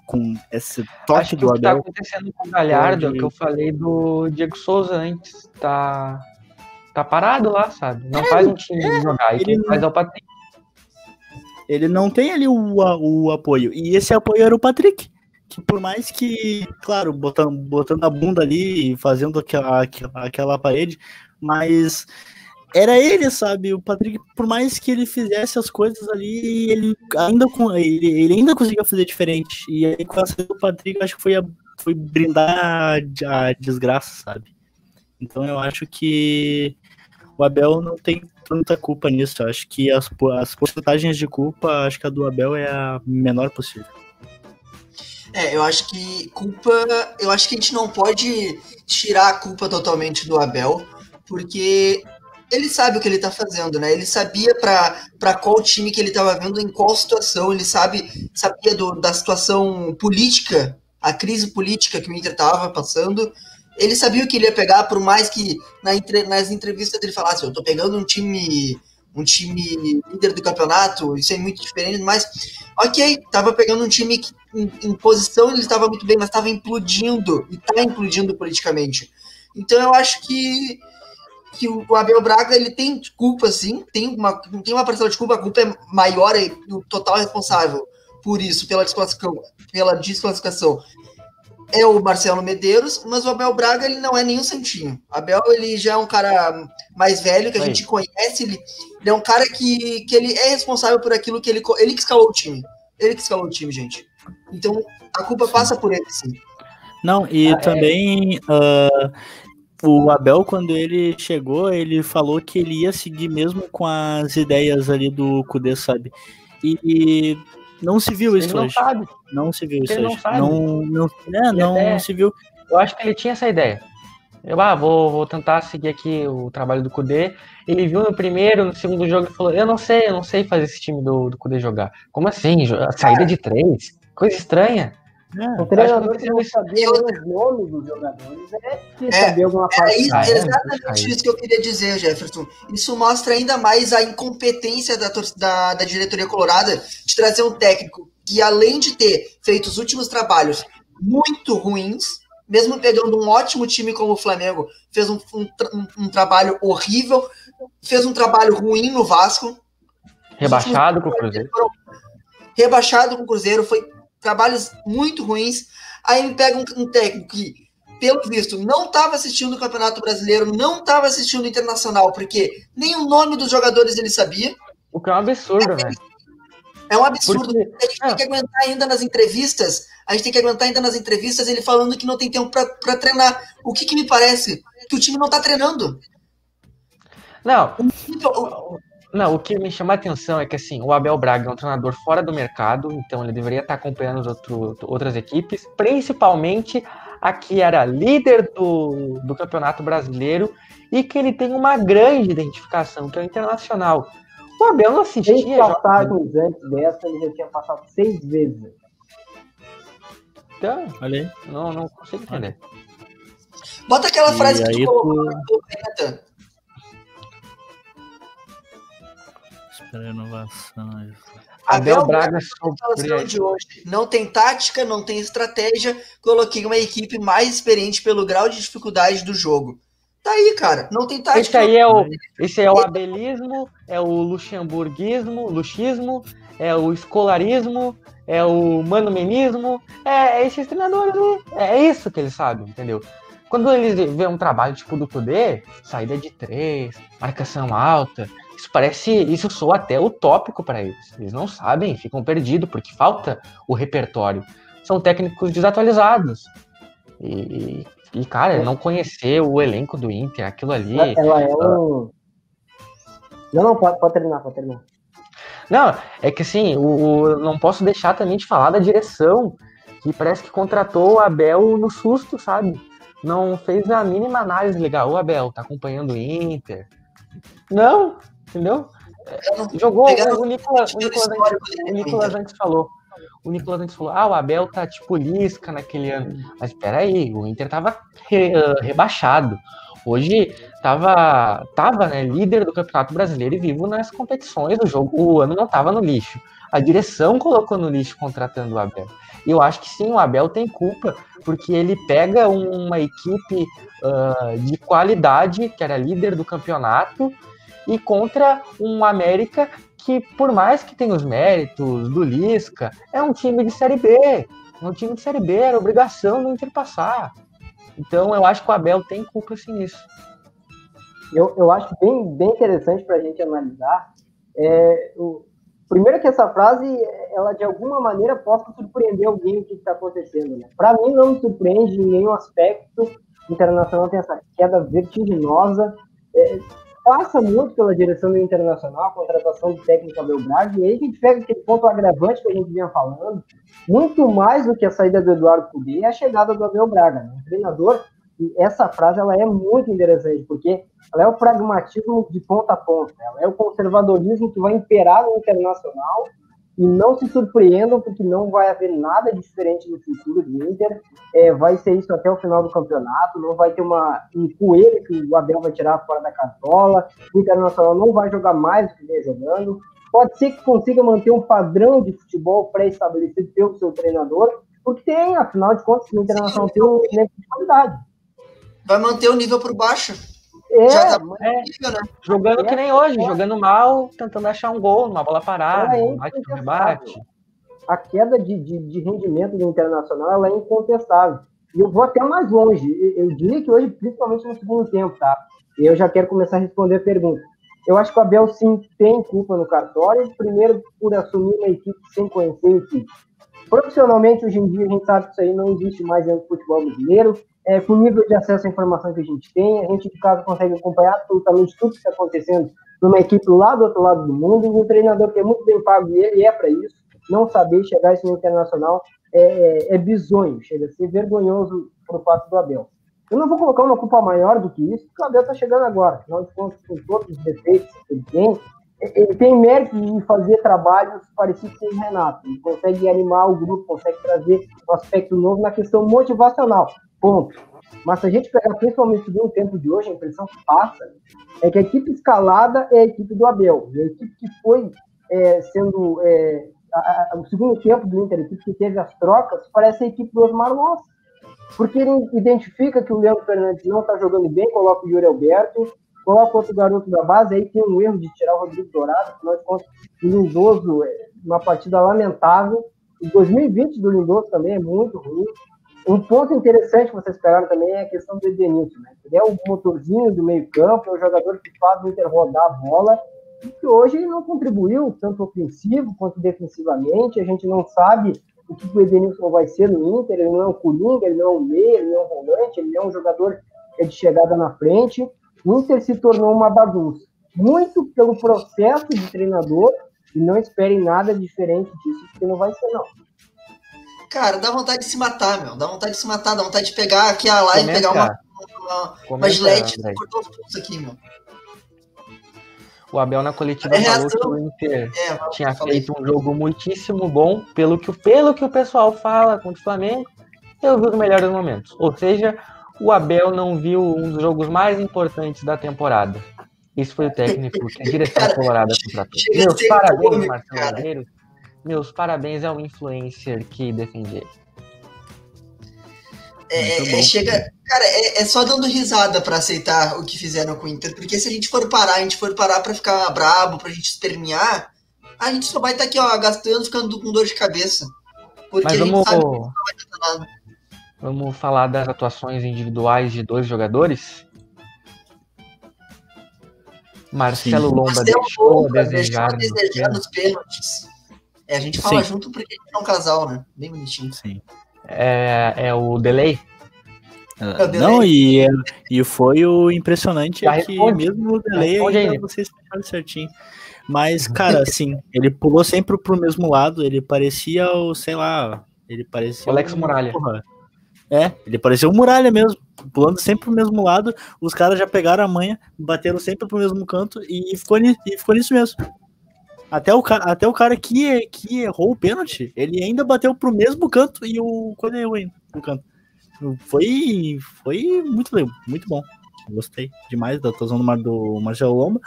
com esse toque do o que tá acontecendo com o Galhardo, é que eu falei do Diego Souza antes, tá, tá parado lá, sabe? Não é, faz um time é, jogar, ele faz é o Patrick. Ele não tem ali o, o apoio, e esse apoio era o Patrick. Que por mais que, claro, botando, botando a bunda ali e fazendo aquela, aquela parede, mas era ele, sabe? O Patrick, por mais que ele fizesse as coisas ali, ele ainda, ele, ele ainda conseguia fazer diferente. E aí, com a saída do Patrick, acho que foi, a, foi brindar a, desgraça, sabe? Então eu acho que o Abel não tem tanta culpa nisso. Eu acho que as, as porcentagens de culpa, acho que a do Abel é a menor possível. É, eu acho que culpa. Eu acho que a gente não pode tirar a culpa totalmente do Abel, porque ele sabe o que ele tá fazendo, né? Ele sabia para qual time que ele estava vendo, em qual situação, ele sabe sabia do, da situação política, a crise política que o Inter estava passando. Ele sabia o que ele ia pegar, por mais que na, nas entrevistas ele falasse, eu tô pegando um time um time líder do campeonato, isso é muito diferente, mas ok, tava pegando um time que em, em posição ele estava muito bem, mas estava implodindo, e tá implodindo politicamente. Então eu acho que que o Abel Braga ele tem culpa, sim, tem uma, tem uma parcela de culpa, a culpa é maior e o total responsável por isso, pela desclassificação, pela desclassificação é o Marcelo Medeiros, mas o Abel Braga ele não é nenhum santinho. O Abel ele já é um cara mais velho que a Aí. gente conhece, ele, ele, é um cara que, que ele é responsável por aquilo que ele ele que escalou o time. Ele que escalou o time, gente. Então a culpa sim. passa por ele, sim. Não, e ah, é. também é. uh, o Abel, quando ele chegou, ele falou que ele ia seguir mesmo com as ideias ali do Kudê, sabe? E não se viu isso ele não hoje. Sabe. Não se viu ele isso não hoje. Sabe. Não, não, é, não, não se viu. Eu acho que ele tinha essa ideia. Eu ah, vou, vou tentar seguir aqui o trabalho do Kudê. Ele viu no primeiro, no segundo jogo e falou: Eu não sei, eu não sei fazer esse time do, do Kudê jogar. Como assim? Saída de três? Coisa estranha. É, o treinador que não sabia os nomes dos jogadores é que é, sabia alguma coisa. É, é exatamente isso que eu queria dizer, Jefferson. Isso mostra ainda mais a incompetência da, da, da diretoria colorada de trazer um técnico que, além de ter feito os últimos trabalhos muito ruins, mesmo pegando um ótimo time como o Flamengo, fez um, um, um trabalho horrível, fez um trabalho ruim no Vasco. Rebaixado com o Cruzeiro. Rebaixado com o Cruzeiro, foi trabalhos muito ruins. Aí me pega um, um técnico que, pelo visto, não estava assistindo o Campeonato Brasileiro, não estava assistindo o Internacional, porque nem o nome dos jogadores ele sabia. O que é um absurdo, né? É um absurdo. Porque... A gente tem que aguentar ainda nas entrevistas. A gente tem que aguentar ainda nas entrevistas ele falando que não tem tempo para treinar. O que, que me parece? Que o time não está treinando. Não. O, não, o que me chama a atenção é que assim, o Abel Braga é um treinador fora do mercado, então ele deveria estar acompanhando as outro, outras equipes, principalmente a que era líder do, do Campeonato Brasileiro e que ele tem uma grande identificação, que é o Internacional. O Abel não assistia. Seis passagens antes dessa, ele já tinha passado seis vezes. Então, Olha aí. não, não consigo entender. Bota aquela E frase que tu colocou tu- a inovação. Abel Braga de hoje. Não tem tática, não tem estratégia. Coloquei uma equipe mais experiente pelo grau de dificuldade do jogo. Tá aí, cara. Não tem tática. Esse aí é o, esse é o abelismo, é o luxemburguismo, luxismo, é o escolarismo, é o manumenismo, é, é esses treinadores aí. É isso que eles sabem, entendeu? Quando eles vê um trabalho tipo do Kudê, saída de três, marcação alta, isso parece, isso soa até utópico para eles. Eles não sabem, ficam perdidos porque falta o repertório. São técnicos desatualizados. E, e cara, não conhecer o elenco do Inter, aquilo ali. Ela é um. Não, não, pode, pode terminar, pode terminar. Não, é que assim, o, o- não posso deixar também de falar da direção, que parece que contratou o Abel no susto, sabe? Não fez a mínima análise legal. O Abel tá acompanhando o Inter. Não, entendeu? Jogou Pegaram o Nicolas, o o Nicolas, histórico o dele, Nicolas antes falou. O Nicolas antes falou, ah, o Abel tá tipo lisca naquele ano. Mas peraí, o Inter tava re- ah, rebaixado. Hoje tava, tava né, líder do Campeonato Brasileiro e vivo nas competições. O jogo, o ano não tava no lixo. A direção colocou no lixo contratando o Abel. E eu acho que sim, o Abel tem culpa, porque ele pega uma equipe ah, de qualidade, que era líder do campeonato, e contra um América que, por mais que tenha os méritos do Lisca, é um time de Série B. É um time de Série B, era obrigação do Inter passar. Então eu acho que o Abel tem culpa sim nisso. Eu, eu acho bem, bem interessante para a gente analisar. É, o, primeiro que essa frase, ela de alguma maneira possa surpreender alguém o que está acontecendo. Né? Para mim, não me surpreende em nenhum aspecto. O Internacional tem essa queda vertiginosa. É, passa muito pela direção do Internacional, a contratação do técnico Abel Braga, e aí a gente pega aquele ponto agravante que a gente vinha falando, muito mais do que a saída do Eduardo Cudê é a chegada do Abel Braga. Né? Um treinador, e essa frase ela é muito interessante, porque ela é o pragmatismo de ponta a ponta, ela é o conservadorismo que vai imperar no Internacional, e não se surpreendam, porque não vai haver nada diferente no futuro do Inter. É, vai ser isso até o final do campeonato. Não vai ter uma, um coelho que o Abel vai tirar fora da cartola. O Internacional não vai jogar mais do que vem jogando. Pode ser que consiga manter um padrão de futebol pré-estabelecido pelo seu treinador, porque tem, afinal de contas, o Internacional tem um elenco de qualidade. Vai manter o nível por baixo. É, tá É, né? jogando que nem hoje, É. jogando mal, tentando achar um gol, uma bola parada, É um bate rebate. a queda de, de, de rendimento do Internacional ela é incontestável. E eu vou até mais longe. Eu, eu diria que hoje, principalmente no segundo tempo, tá? E eu já quero começar a responder a pergunta. Eu acho que o Abel sim tem culpa no cartório, primeiro por assumir uma equipe sem conhecer a equipe. Profissionalmente, hoje em dia, a gente sabe que isso aí não existe mais do futebol brasileiro. É, com o nível de acesso à informação que a gente tem, a gente, de casa, consegue acompanhar absolutamente tudo que está acontecendo numa equipe lá do outro lado do mundo, um treinador que é muito bem pago, e ele é para isso, não saber chegar isso no internacional é, é, é bizonho, chega a ser vergonhoso por fato do Abel. Eu não vou colocar uma culpa maior do que isso, porque o Abel está chegando agora, afinal de contas, com todos os defeitos que ele tem, ele tem mérito de fazer trabalhos parecidos com o Renato. Ele consegue animar o grupo, consegue trazer um aspecto novo na questão motivacional. Ponto. Mas se a gente pegar principalmente o tempo de hoje, a impressão que passa é que a equipe escalada é a equipe do Abel. E a equipe que foi é, sendo. É, a, a, o segundo tempo do Inter, a equipe que teve as trocas, parece a equipe do Osmar Loss. Porque ele identifica que o Leandro Fernandes não está jogando bem, coloca o Yuri Alberto, coloca outro garoto da base, aí tem um erro de tirar o Rodrigo Dourado, afinal de contas, o Lindoso, uma partida lamentável. O 2020 do Lindoso também é muito ruim. Um ponto interessante que vocês pegaram também é a questão do Edenilson, né? Ele é o motorzinho do meio-campo, é o jogador que faz o Inter rodar a bola, e que hoje não contribuiu tanto ofensivo quanto defensivamente. A gente não sabe o que o Edenilson vai ser no Inter. Ele não é um coringa, ele não é um meia, ele não é um volante, ele não é um jogador de chegada na frente. O Inter se tornou uma bagunça. Muito pelo processo de treinador, e não esperem nada diferente disso, porque não vai ser, não. Cara, dá vontade de se matar, meu. Dá vontade de se matar, dá vontade de pegar aqui a live, Comenta, pegar uma, uma, uma comenta, gilete e cortar os pulsos aqui, meu. O Abel na coletiva É falou que o Inter É, tinha feito um jogo muitíssimo bom, pelo que, o- pelo que o pessoal fala contra o Flamengo, eu vi os melhores momentos. Ou seja, o Abel não viu um dos jogos mais importantes da temporada. Isso foi o técnico que a direção Cara, colorada contratou. Meus parabéns, Marcelo cara. Guerreiro. Meus parabéns ao influencer que defende ele. É, é, chega, cara, é, é só dando risada pra aceitar o que fizeram com o Inter, porque se a gente for parar, a gente for parar pra ficar brabo, pra gente espernear, a gente só vai estar aqui, ó, gastando, ficando com dor de cabeça. Porque Mas a gente vamos, sabe que não vai nada. Vamos falar das atuações individuais de dois jogadores? Marcelo Lomba Marcelo deixou a Lomba desejar. deixou a nos desejar pênaltis. nos pênaltis. É, a gente fala Sim. junto porque a gente é um casal, né? Bem bonitinho. Sim. É, é o delay? Ah, o delay. Não, e, é- e foi o impressionante Já é que responde. mesmo no delay Responde ainda aí. vocês fecharam certinho. Mas, cara, assim, ele pulou sempre pro mesmo lado, ele parecia o, sei lá, ele parecia O Alex um- Muralha. porra. É, ele parecia o Muralha mesmo, pulando sempre pro mesmo lado, os caras já pegaram a manha, bateram sempre pro mesmo canto e ficou, ni- e ficou nisso mesmo. Até o, até o cara que, que errou o pênalti, ele ainda bateu pro mesmo canto e o coisa errou ainda no canto. Foi, foi muito muito bom. Gostei demais da atuação do, do Marcelo Lomba.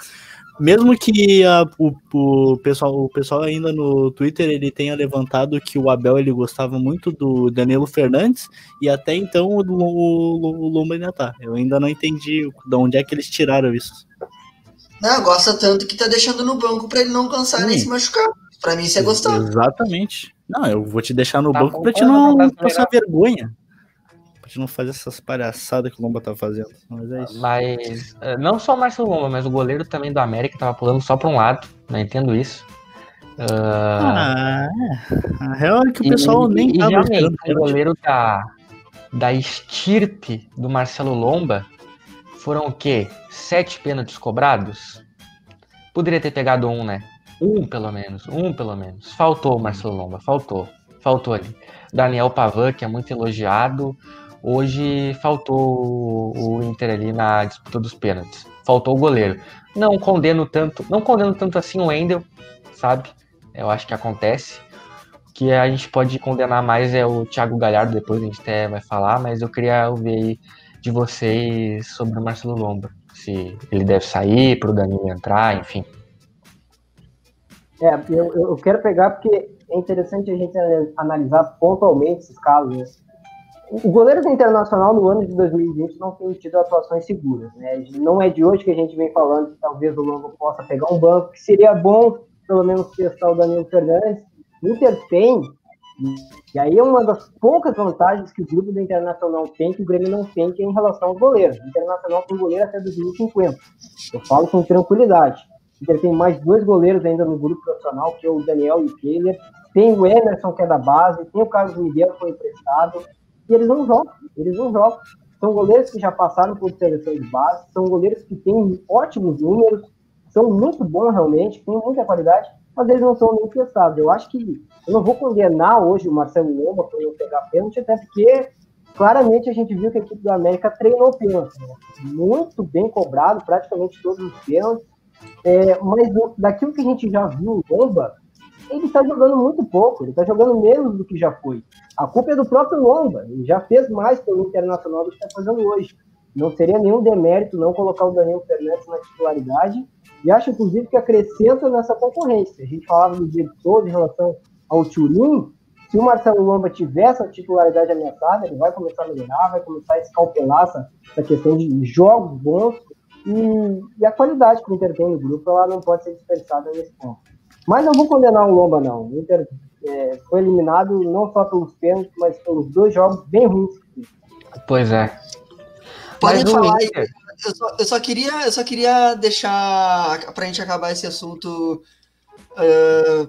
Mesmo que a- o, o, pessoal, o pessoal ainda no Twitter ele tenha levantado que o Abel ele gostava muito do Danilo Fernandes e até então o, o, o Lomba ainda tá. Eu ainda não entendi de onde é que eles tiraram isso. Não, gosta tanto que tá deixando no banco pra ele não cansar nem Sim. se machucar. Pra mim, isso é gostar. Exatamente. Não, eu vou te deixar no Tá banco pra te não brasileira. passar vergonha. Pra te não fazer essas palhaçadas que o Lomba tá fazendo. Mas é isso. Mas eh, não só o Marcelo Lomba, mas o goleiro também do América tava pulando só para um lado. Não entendo isso. Ah, Ah, é. A real é que o pessoal e, nem e realmente, esperando o goleiro da, da estirpe do Marcelo Lomba foram o quê? Sete pênaltis cobrados? Poderia ter pegado um, né? Um pelo menos, um pelo menos. Faltou o Marcelo Lomba, faltou. Faltou ali. Daniel Pavan, que é muito elogiado, hoje faltou o Inter ali na disputa dos pênaltis. Faltou o goleiro. Não condeno tanto, não condeno tanto assim o Wendel, sabe? Eu acho que acontece. O que a gente pode condenar mais é o Thiago Galhardo, depois a gente até vai falar, mas eu queria ouvir aí de vocês sobre o Marcelo Lomba. Se ele deve sair para o Danilo entrar, enfim. É, eu, eu quero pegar porque é interessante a gente analisar pontualmente esses casos. O goleiro do Internacional no ano de 2020 não tem tido atuações seguras. Né? Não é de hoje que a gente vem falando que talvez o Lomba possa pegar um banco, que seria bom pelo menos testar o Danilo Fernandes. O Inter tem, e aí é uma das poucas vantagens que o grupo do Internacional tem, que o Grêmio não tem, que é em relação aos goleiros. O Internacional tem goleiro até 2050. Eu falo com tranquilidade. O Inter tem mais dois goleiros ainda no grupo profissional, que é o Daniel e o Kehler. Tem o Emerson, que é da base, tem o Carlos Miguel, que foi emprestado. E eles não jogam, eles não jogam. São goleiros que já passaram por seleção de base, são goleiros que têm ótimos números, são muito bons realmente, têm muita qualidade, mas eles não são nem testados. Eu acho que eu não vou condenar hoje o Marcelo Lomba por não pegar pênalti, até porque claramente a gente viu que a equipe do América treinou pênalti. Né? Muito bem cobrado, praticamente todos os pênaltis. É, mas daquilo que a gente já viu o Lomba, ele está jogando muito pouco, ele está jogando menos do que já foi. A culpa é do próprio Lomba, ele já fez mais pelo Internacional do que está fazendo hoje. Não seria nenhum demérito não colocar o Danilo Fernandes na titularidade, e acho, inclusive, que acrescenta nessa concorrência. A gente falava do Diego Souza em relação ao Turim, se o Marcelo Lomba tiver essa titularidade ameaçada, ele vai começar a melhorar, vai começar a escalpelar essa, essa questão de jogos bons, e, e a qualidade que o Inter tem no grupo, ela não pode ser desperdiçada nesse ponto. Mas não vou condenar o Lomba, não. O Inter é, foi eliminado não só pelos pênaltis, mas pelos dois jogos bem ruins. Pois é. Podem falar aí. Inter- Eu só, eu só queria, eu só queria deixar pra gente acabar esse assunto. ah,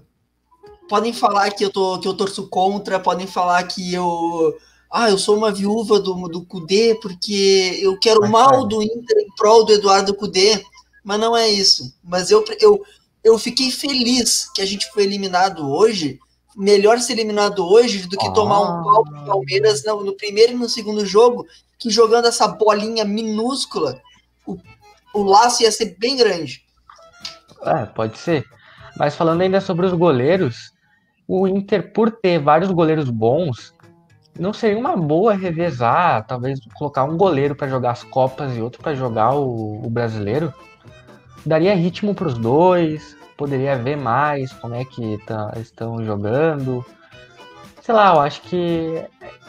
podem falar que eu tô que eu torço contra, podem falar que eu ah, eu sou uma viúva do, do Cudê porque eu quero o mal do Inter em prol do Eduardo Cudê, mas não é isso. Mas eu, eu, eu fiquei feliz que a gente foi eliminado hoje. melhor ser eliminado hoje do que Ah. tomar um pau do Palmeiras no, no primeiro e no segundo jogo, que jogando essa bolinha minúscula, o, o laço ia ser bem grande. É, pode ser. Mas falando ainda sobre os goleiros, o Inter, por ter vários goleiros bons, não seria uma boa revezar, talvez colocar um goleiro para jogar as Copas e outro para jogar o, o brasileiro? Daria ritmo para os dois, poderia ver mais como é que tá- estão jogando. Sei lá, eu acho que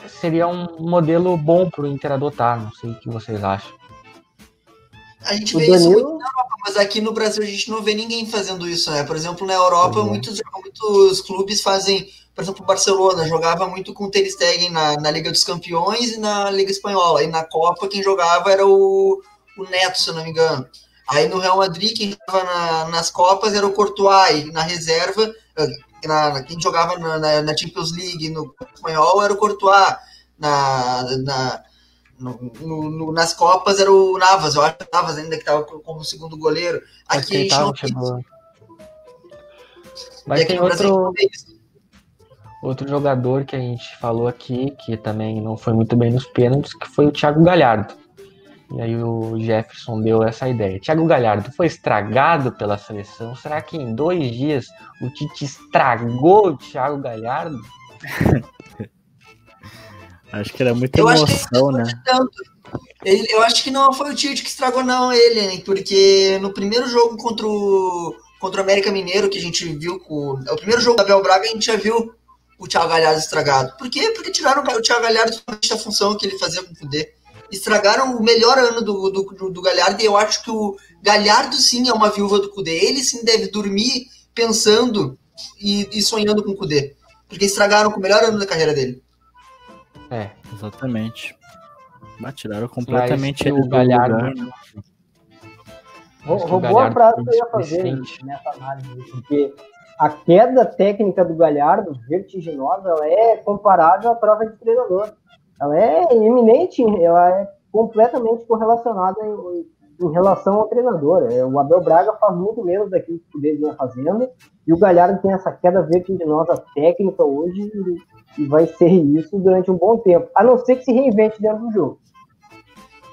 seria um modelo bom para o Inter adotar, não sei o que vocês acham. A gente O vê isso muito Danilo, na Europa, mas aqui no Brasil a gente não vê ninguém fazendo isso, né? Por exemplo, na Europa, Uhum. muitos, muitos clubes fazem, por exemplo, o Barcelona jogava muito com o Ter Stegen na, na Liga dos Campeões e na Liga Espanhola. E na Copa, quem jogava era o, o Neto, se eu não me engano. Aí no Real Madrid, quem jogava na- nas Copas era o Courtois, e na reserva, eh, na- quem jogava na, na- Champions League no espanhol era o Courtois. Na, na, no- no- nas Copas era o Navas, eu acho que o Navas ainda que estava como segundo goleiro. Aqui a gente não tem Mas aqui tem outro. Outro jogador que a gente falou aqui, que também não foi muito bem nos pênaltis, que foi o Thiago Galhardo. E aí o Jefferson deu essa ideia. Thiago Galhardo foi estragado pela seleção. Será que em dois dias o Tite estragou o Thiago Galhardo? Acho que era muita Eu acho que emoção, né? tanto. Ele- eu acho que não foi o Tite que estragou, não, ele, hein? Porque no primeiro jogo contra o, contra o América Mineiro, que a gente viu com. O primeiro jogo da Abel Braga, a gente já viu o Thiago Galhardo estragado. Por quê? Porque tiraram o Thiago Galhardo da função que ele fazia com o Kudê. Estragaram o melhor ano do, do, do, do Galhardo, e eu acho que o Galhardo sim é uma viúva do Kudê. Ele sim deve dormir pensando e, e sonhando com o Kudê. Porque estragaram com o melhor ano da carreira dele. É, Exatamente. Mas tiraram completamente o do Galhardo- lugar, né? Roubou a frase que eu ia fazer displicente. nessa análise, porque a queda técnica do Galhardo, vertiginosa, ela é comparável à prova de treinador. Ela é iminente, ela é completamente correlacionada em, em relação ao treinador. É, O Abel Braga faz muito menos daquilo que o Cudê vinha fazendo, e o Galhardo tem essa queda vertiginosa técnica hoje, e, e vai ser isso durante um bom tempo, a não ser que se reinvente dentro do jogo.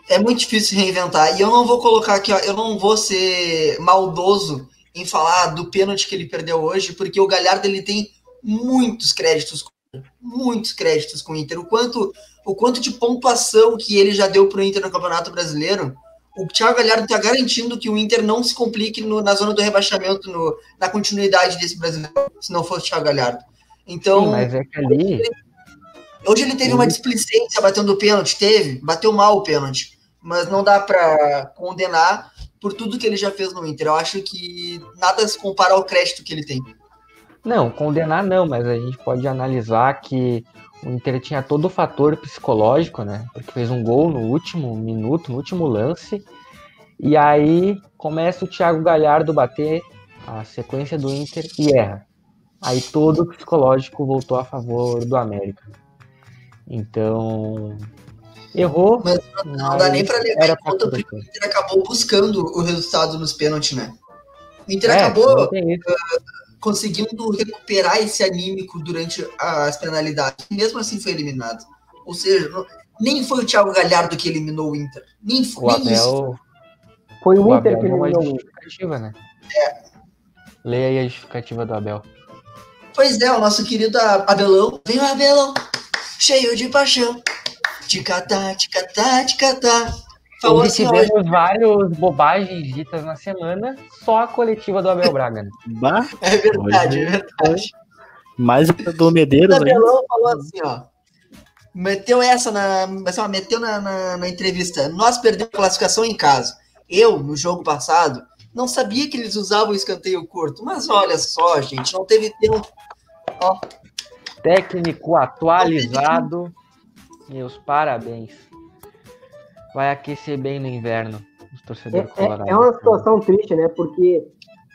é muito difícil reinventar. E eu não vou colocar aqui, ó, eu não vou ser maldoso em falar do pênalti que ele perdeu hoje, porque o Galhardo ele tem muitos créditos, muitos créditos com o Inter. O quanto, o quanto de pontuação que ele já deu pro Inter no Campeonato Brasileiro. O Thiago Galhardo está garantindo que o Inter não se complique no- na zona do rebaixamento, no- na continuidade desse brasileiro, se não fosse o Thiago Galhardo. Então, Sim, mas é que ali Hoje ele teve uma displicência batendo o pênalti, teve, bateu mal o pênalti, mas não dá pra condenar por tudo que ele já fez no Inter. Eu acho que nada se compara ao crédito que ele tem. Não, condenar não, mas a gente pode analisar que o Inter tinha todo o fator psicológico, né? Porque fez um gol no último minuto, no último lance. E aí começa o Thiago Galhardo bater a sequência do Inter e erra. Aí todo o psicológico voltou a favor do América. Então, errou. Mas Não dá nem pra levar em conta porque o Inter acabou buscando o resultado nos pênaltis, né? O Inter É, acabou. Conseguindo recuperar esse anímico durante as penalidades. Mesmo assim foi eliminado. Ou seja, não- nem foi o Thiago Galhardo que eliminou o Inter. Nem, foi, O nem isso. Abel, Foi o, o Inter Abel que uma eliminou o Inter. justificativa, né? Leia aí a justificativa do Abel. Pois é, o nosso querido Abelão. Vem o Abelão, cheio de paixão. Ticatá, ticatá, ticatá. Falou Hoje assim, ó, tivemos várias bobagens ditas na semana, só a coletiva do Abel Braga, né? Bah, é verdade, Hoje- é verdade. mais do O Medeiros ainda. Abelão falou assim, ó. Meteu essa na. assim, ó, meteu na, na, na entrevista. Nós perdemos a classificação em casa. Eu, no jogo passado, não sabia que eles usavam o escanteio curto. Mas olha só, gente, não teve tempo. Técnico atualizado. Meus parabéns. Vai aquecer bem no inverno. Os É, torcedores é- colorados. é uma situação triste, né? Porque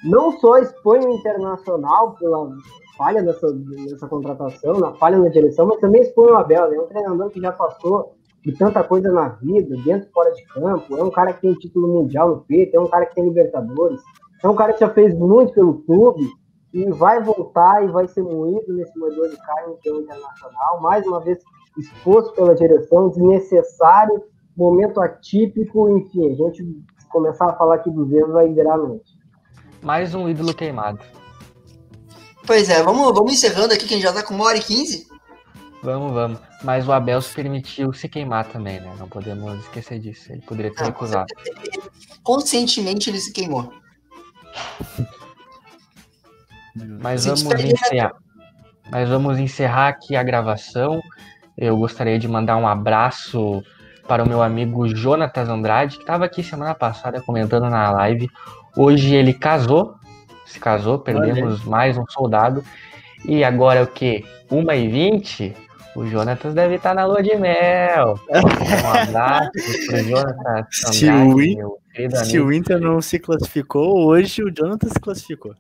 não só expõe o Internacional pela falha dessa, dessa contratação, na falha na direção, mas também expõe o Abel, né? Um treinador que já passou de tanta coisa na vida, dentro e fora de campo, é um cara que tem título mundial no peito, é um cara que tem Libertadores, é um cara que já fez muito pelo clube, e vai voltar e vai ser moído nesse moedor de carne que é o Internacional, mais uma vez exposto pela direção, desnecessário, momento atípico, enfim, a gente começar a falar aqui dos erros vai virar mente. Mais um ídolo queimado. Pois é, vamos, vamos encerrando aqui, que a gente já tá com uma hora e quinze. Vamos, vamos. Mas o Abel se permitiu se queimar também, né? Não podemos esquecer disso. Ele poderia ter Ah, recusado. Conscientemente ele se queimou. Mas vamos encerrar. Mas vamos encerrar aqui a gravação. Eu gostaria de mandar um abraço para o meu amigo Jonatas Andrade, que estava aqui semana passada comentando na live. Hoje ele casou, se casou, perdemos mais um soldado. E agora é o que? 1h20? O Jonatas deve estar na lua de mel. Um abraço para o Jonatas Se Andrade, o In- meu querido Se o Inter não se classificou, hoje o Jonathan se classificou.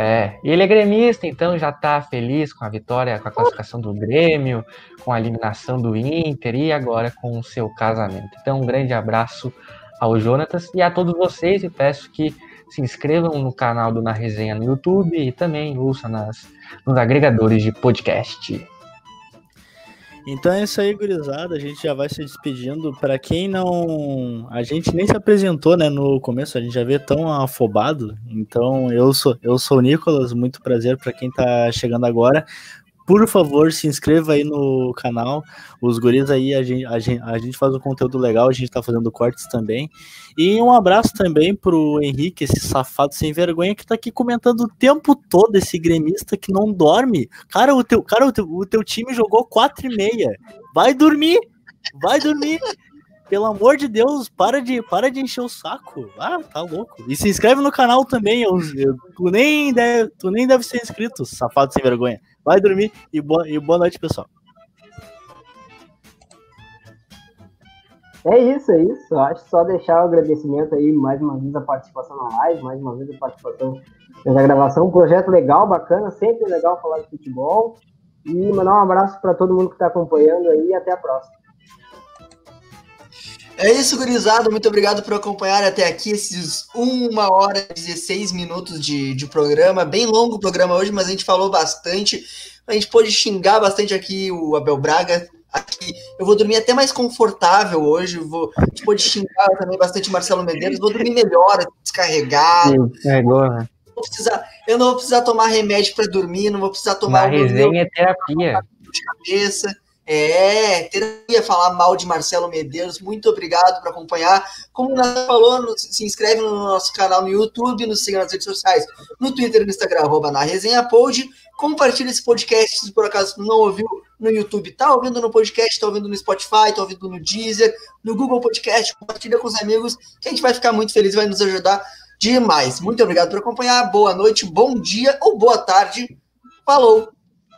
É, e ele é gremista, então já tá feliz com a vitória, com a classificação do Grêmio, com a eliminação do Inter e agora com o seu casamento. Então, um grande abraço ao Jonatas e a todos vocês e peço que se inscrevam no canal do Na Resenha no YouTube e também ouçam nas, nos agregadores de podcast. Então é isso aí, gurizada. A gente já vai se despedindo. Para quem não. A gente nem se apresentou, né, no começo, a gente já vê tão afobado. Então, eu sou, eu sou o Nicolas, muito prazer para quem tá chegando agora. Por favor, se inscreva aí no canal. Os guris aí, a gente, a gente, a gente faz um conteúdo legal, a gente tá fazendo cortes também. E um abraço também pro Henrique, esse safado sem vergonha que tá aqui comentando o tempo todo, esse gremista que não dorme. Cara, o teu, cara, o teu, o teu time jogou quatro e meia. Vai dormir! Vai dormir! Pelo amor de Deus, para de, para de encher o saco. Ah, tá louco. E se inscreve no canal também. Eu, eu- tu, nem deve, tu nem deve ser inscrito, safado sem vergonha. Vai dormir e boa, e boa noite, pessoal. É isso, é isso. Acho só deixar o agradecimento aí, mais uma vez, a participação na live, mais uma vez a participação nessa gravação. Um projeto legal, bacana, sempre legal falar de futebol. E mandar um abraço para todo mundo que está acompanhando aí e até a próxima. É isso, gurizada. Muito obrigado por acompanhar até aqui esses 1 hora e 16 minutos de, de programa. Bem longo o programa hoje, mas a gente falou bastante. A gente pôde xingar bastante aqui o Abel Braga. Aqui. Eu vou dormir até mais confortável hoje. Vou, a gente pôde xingar também bastante o Marcelo Medeiros. Vou dormir melhor, descarregado. Pegou, né? Não vou precisar- eu não vou precisar tomar remédio para dormir, não vou precisar tomar meu- resenha é terapia. de cabeça. É, terapia falar mal de Marcelo Medeiros. Muito obrigado por acompanhar. Como o Nathan falou, se inscreve no nosso canal no YouTube, nos siga nas redes sociais, no Twitter no Instagram, arroba na resenha pod. Compartilha esse podcast, se por acaso não ouviu no YouTube, tá ouvindo no podcast, tá ouvindo no Spotify, tá ouvindo no Deezer, no Google Podcast, compartilha com os amigos, que a gente vai ficar muito feliz, vai nos ajudar demais. Muito obrigado por acompanhar. Boa noite, bom dia ou boa tarde. Falou!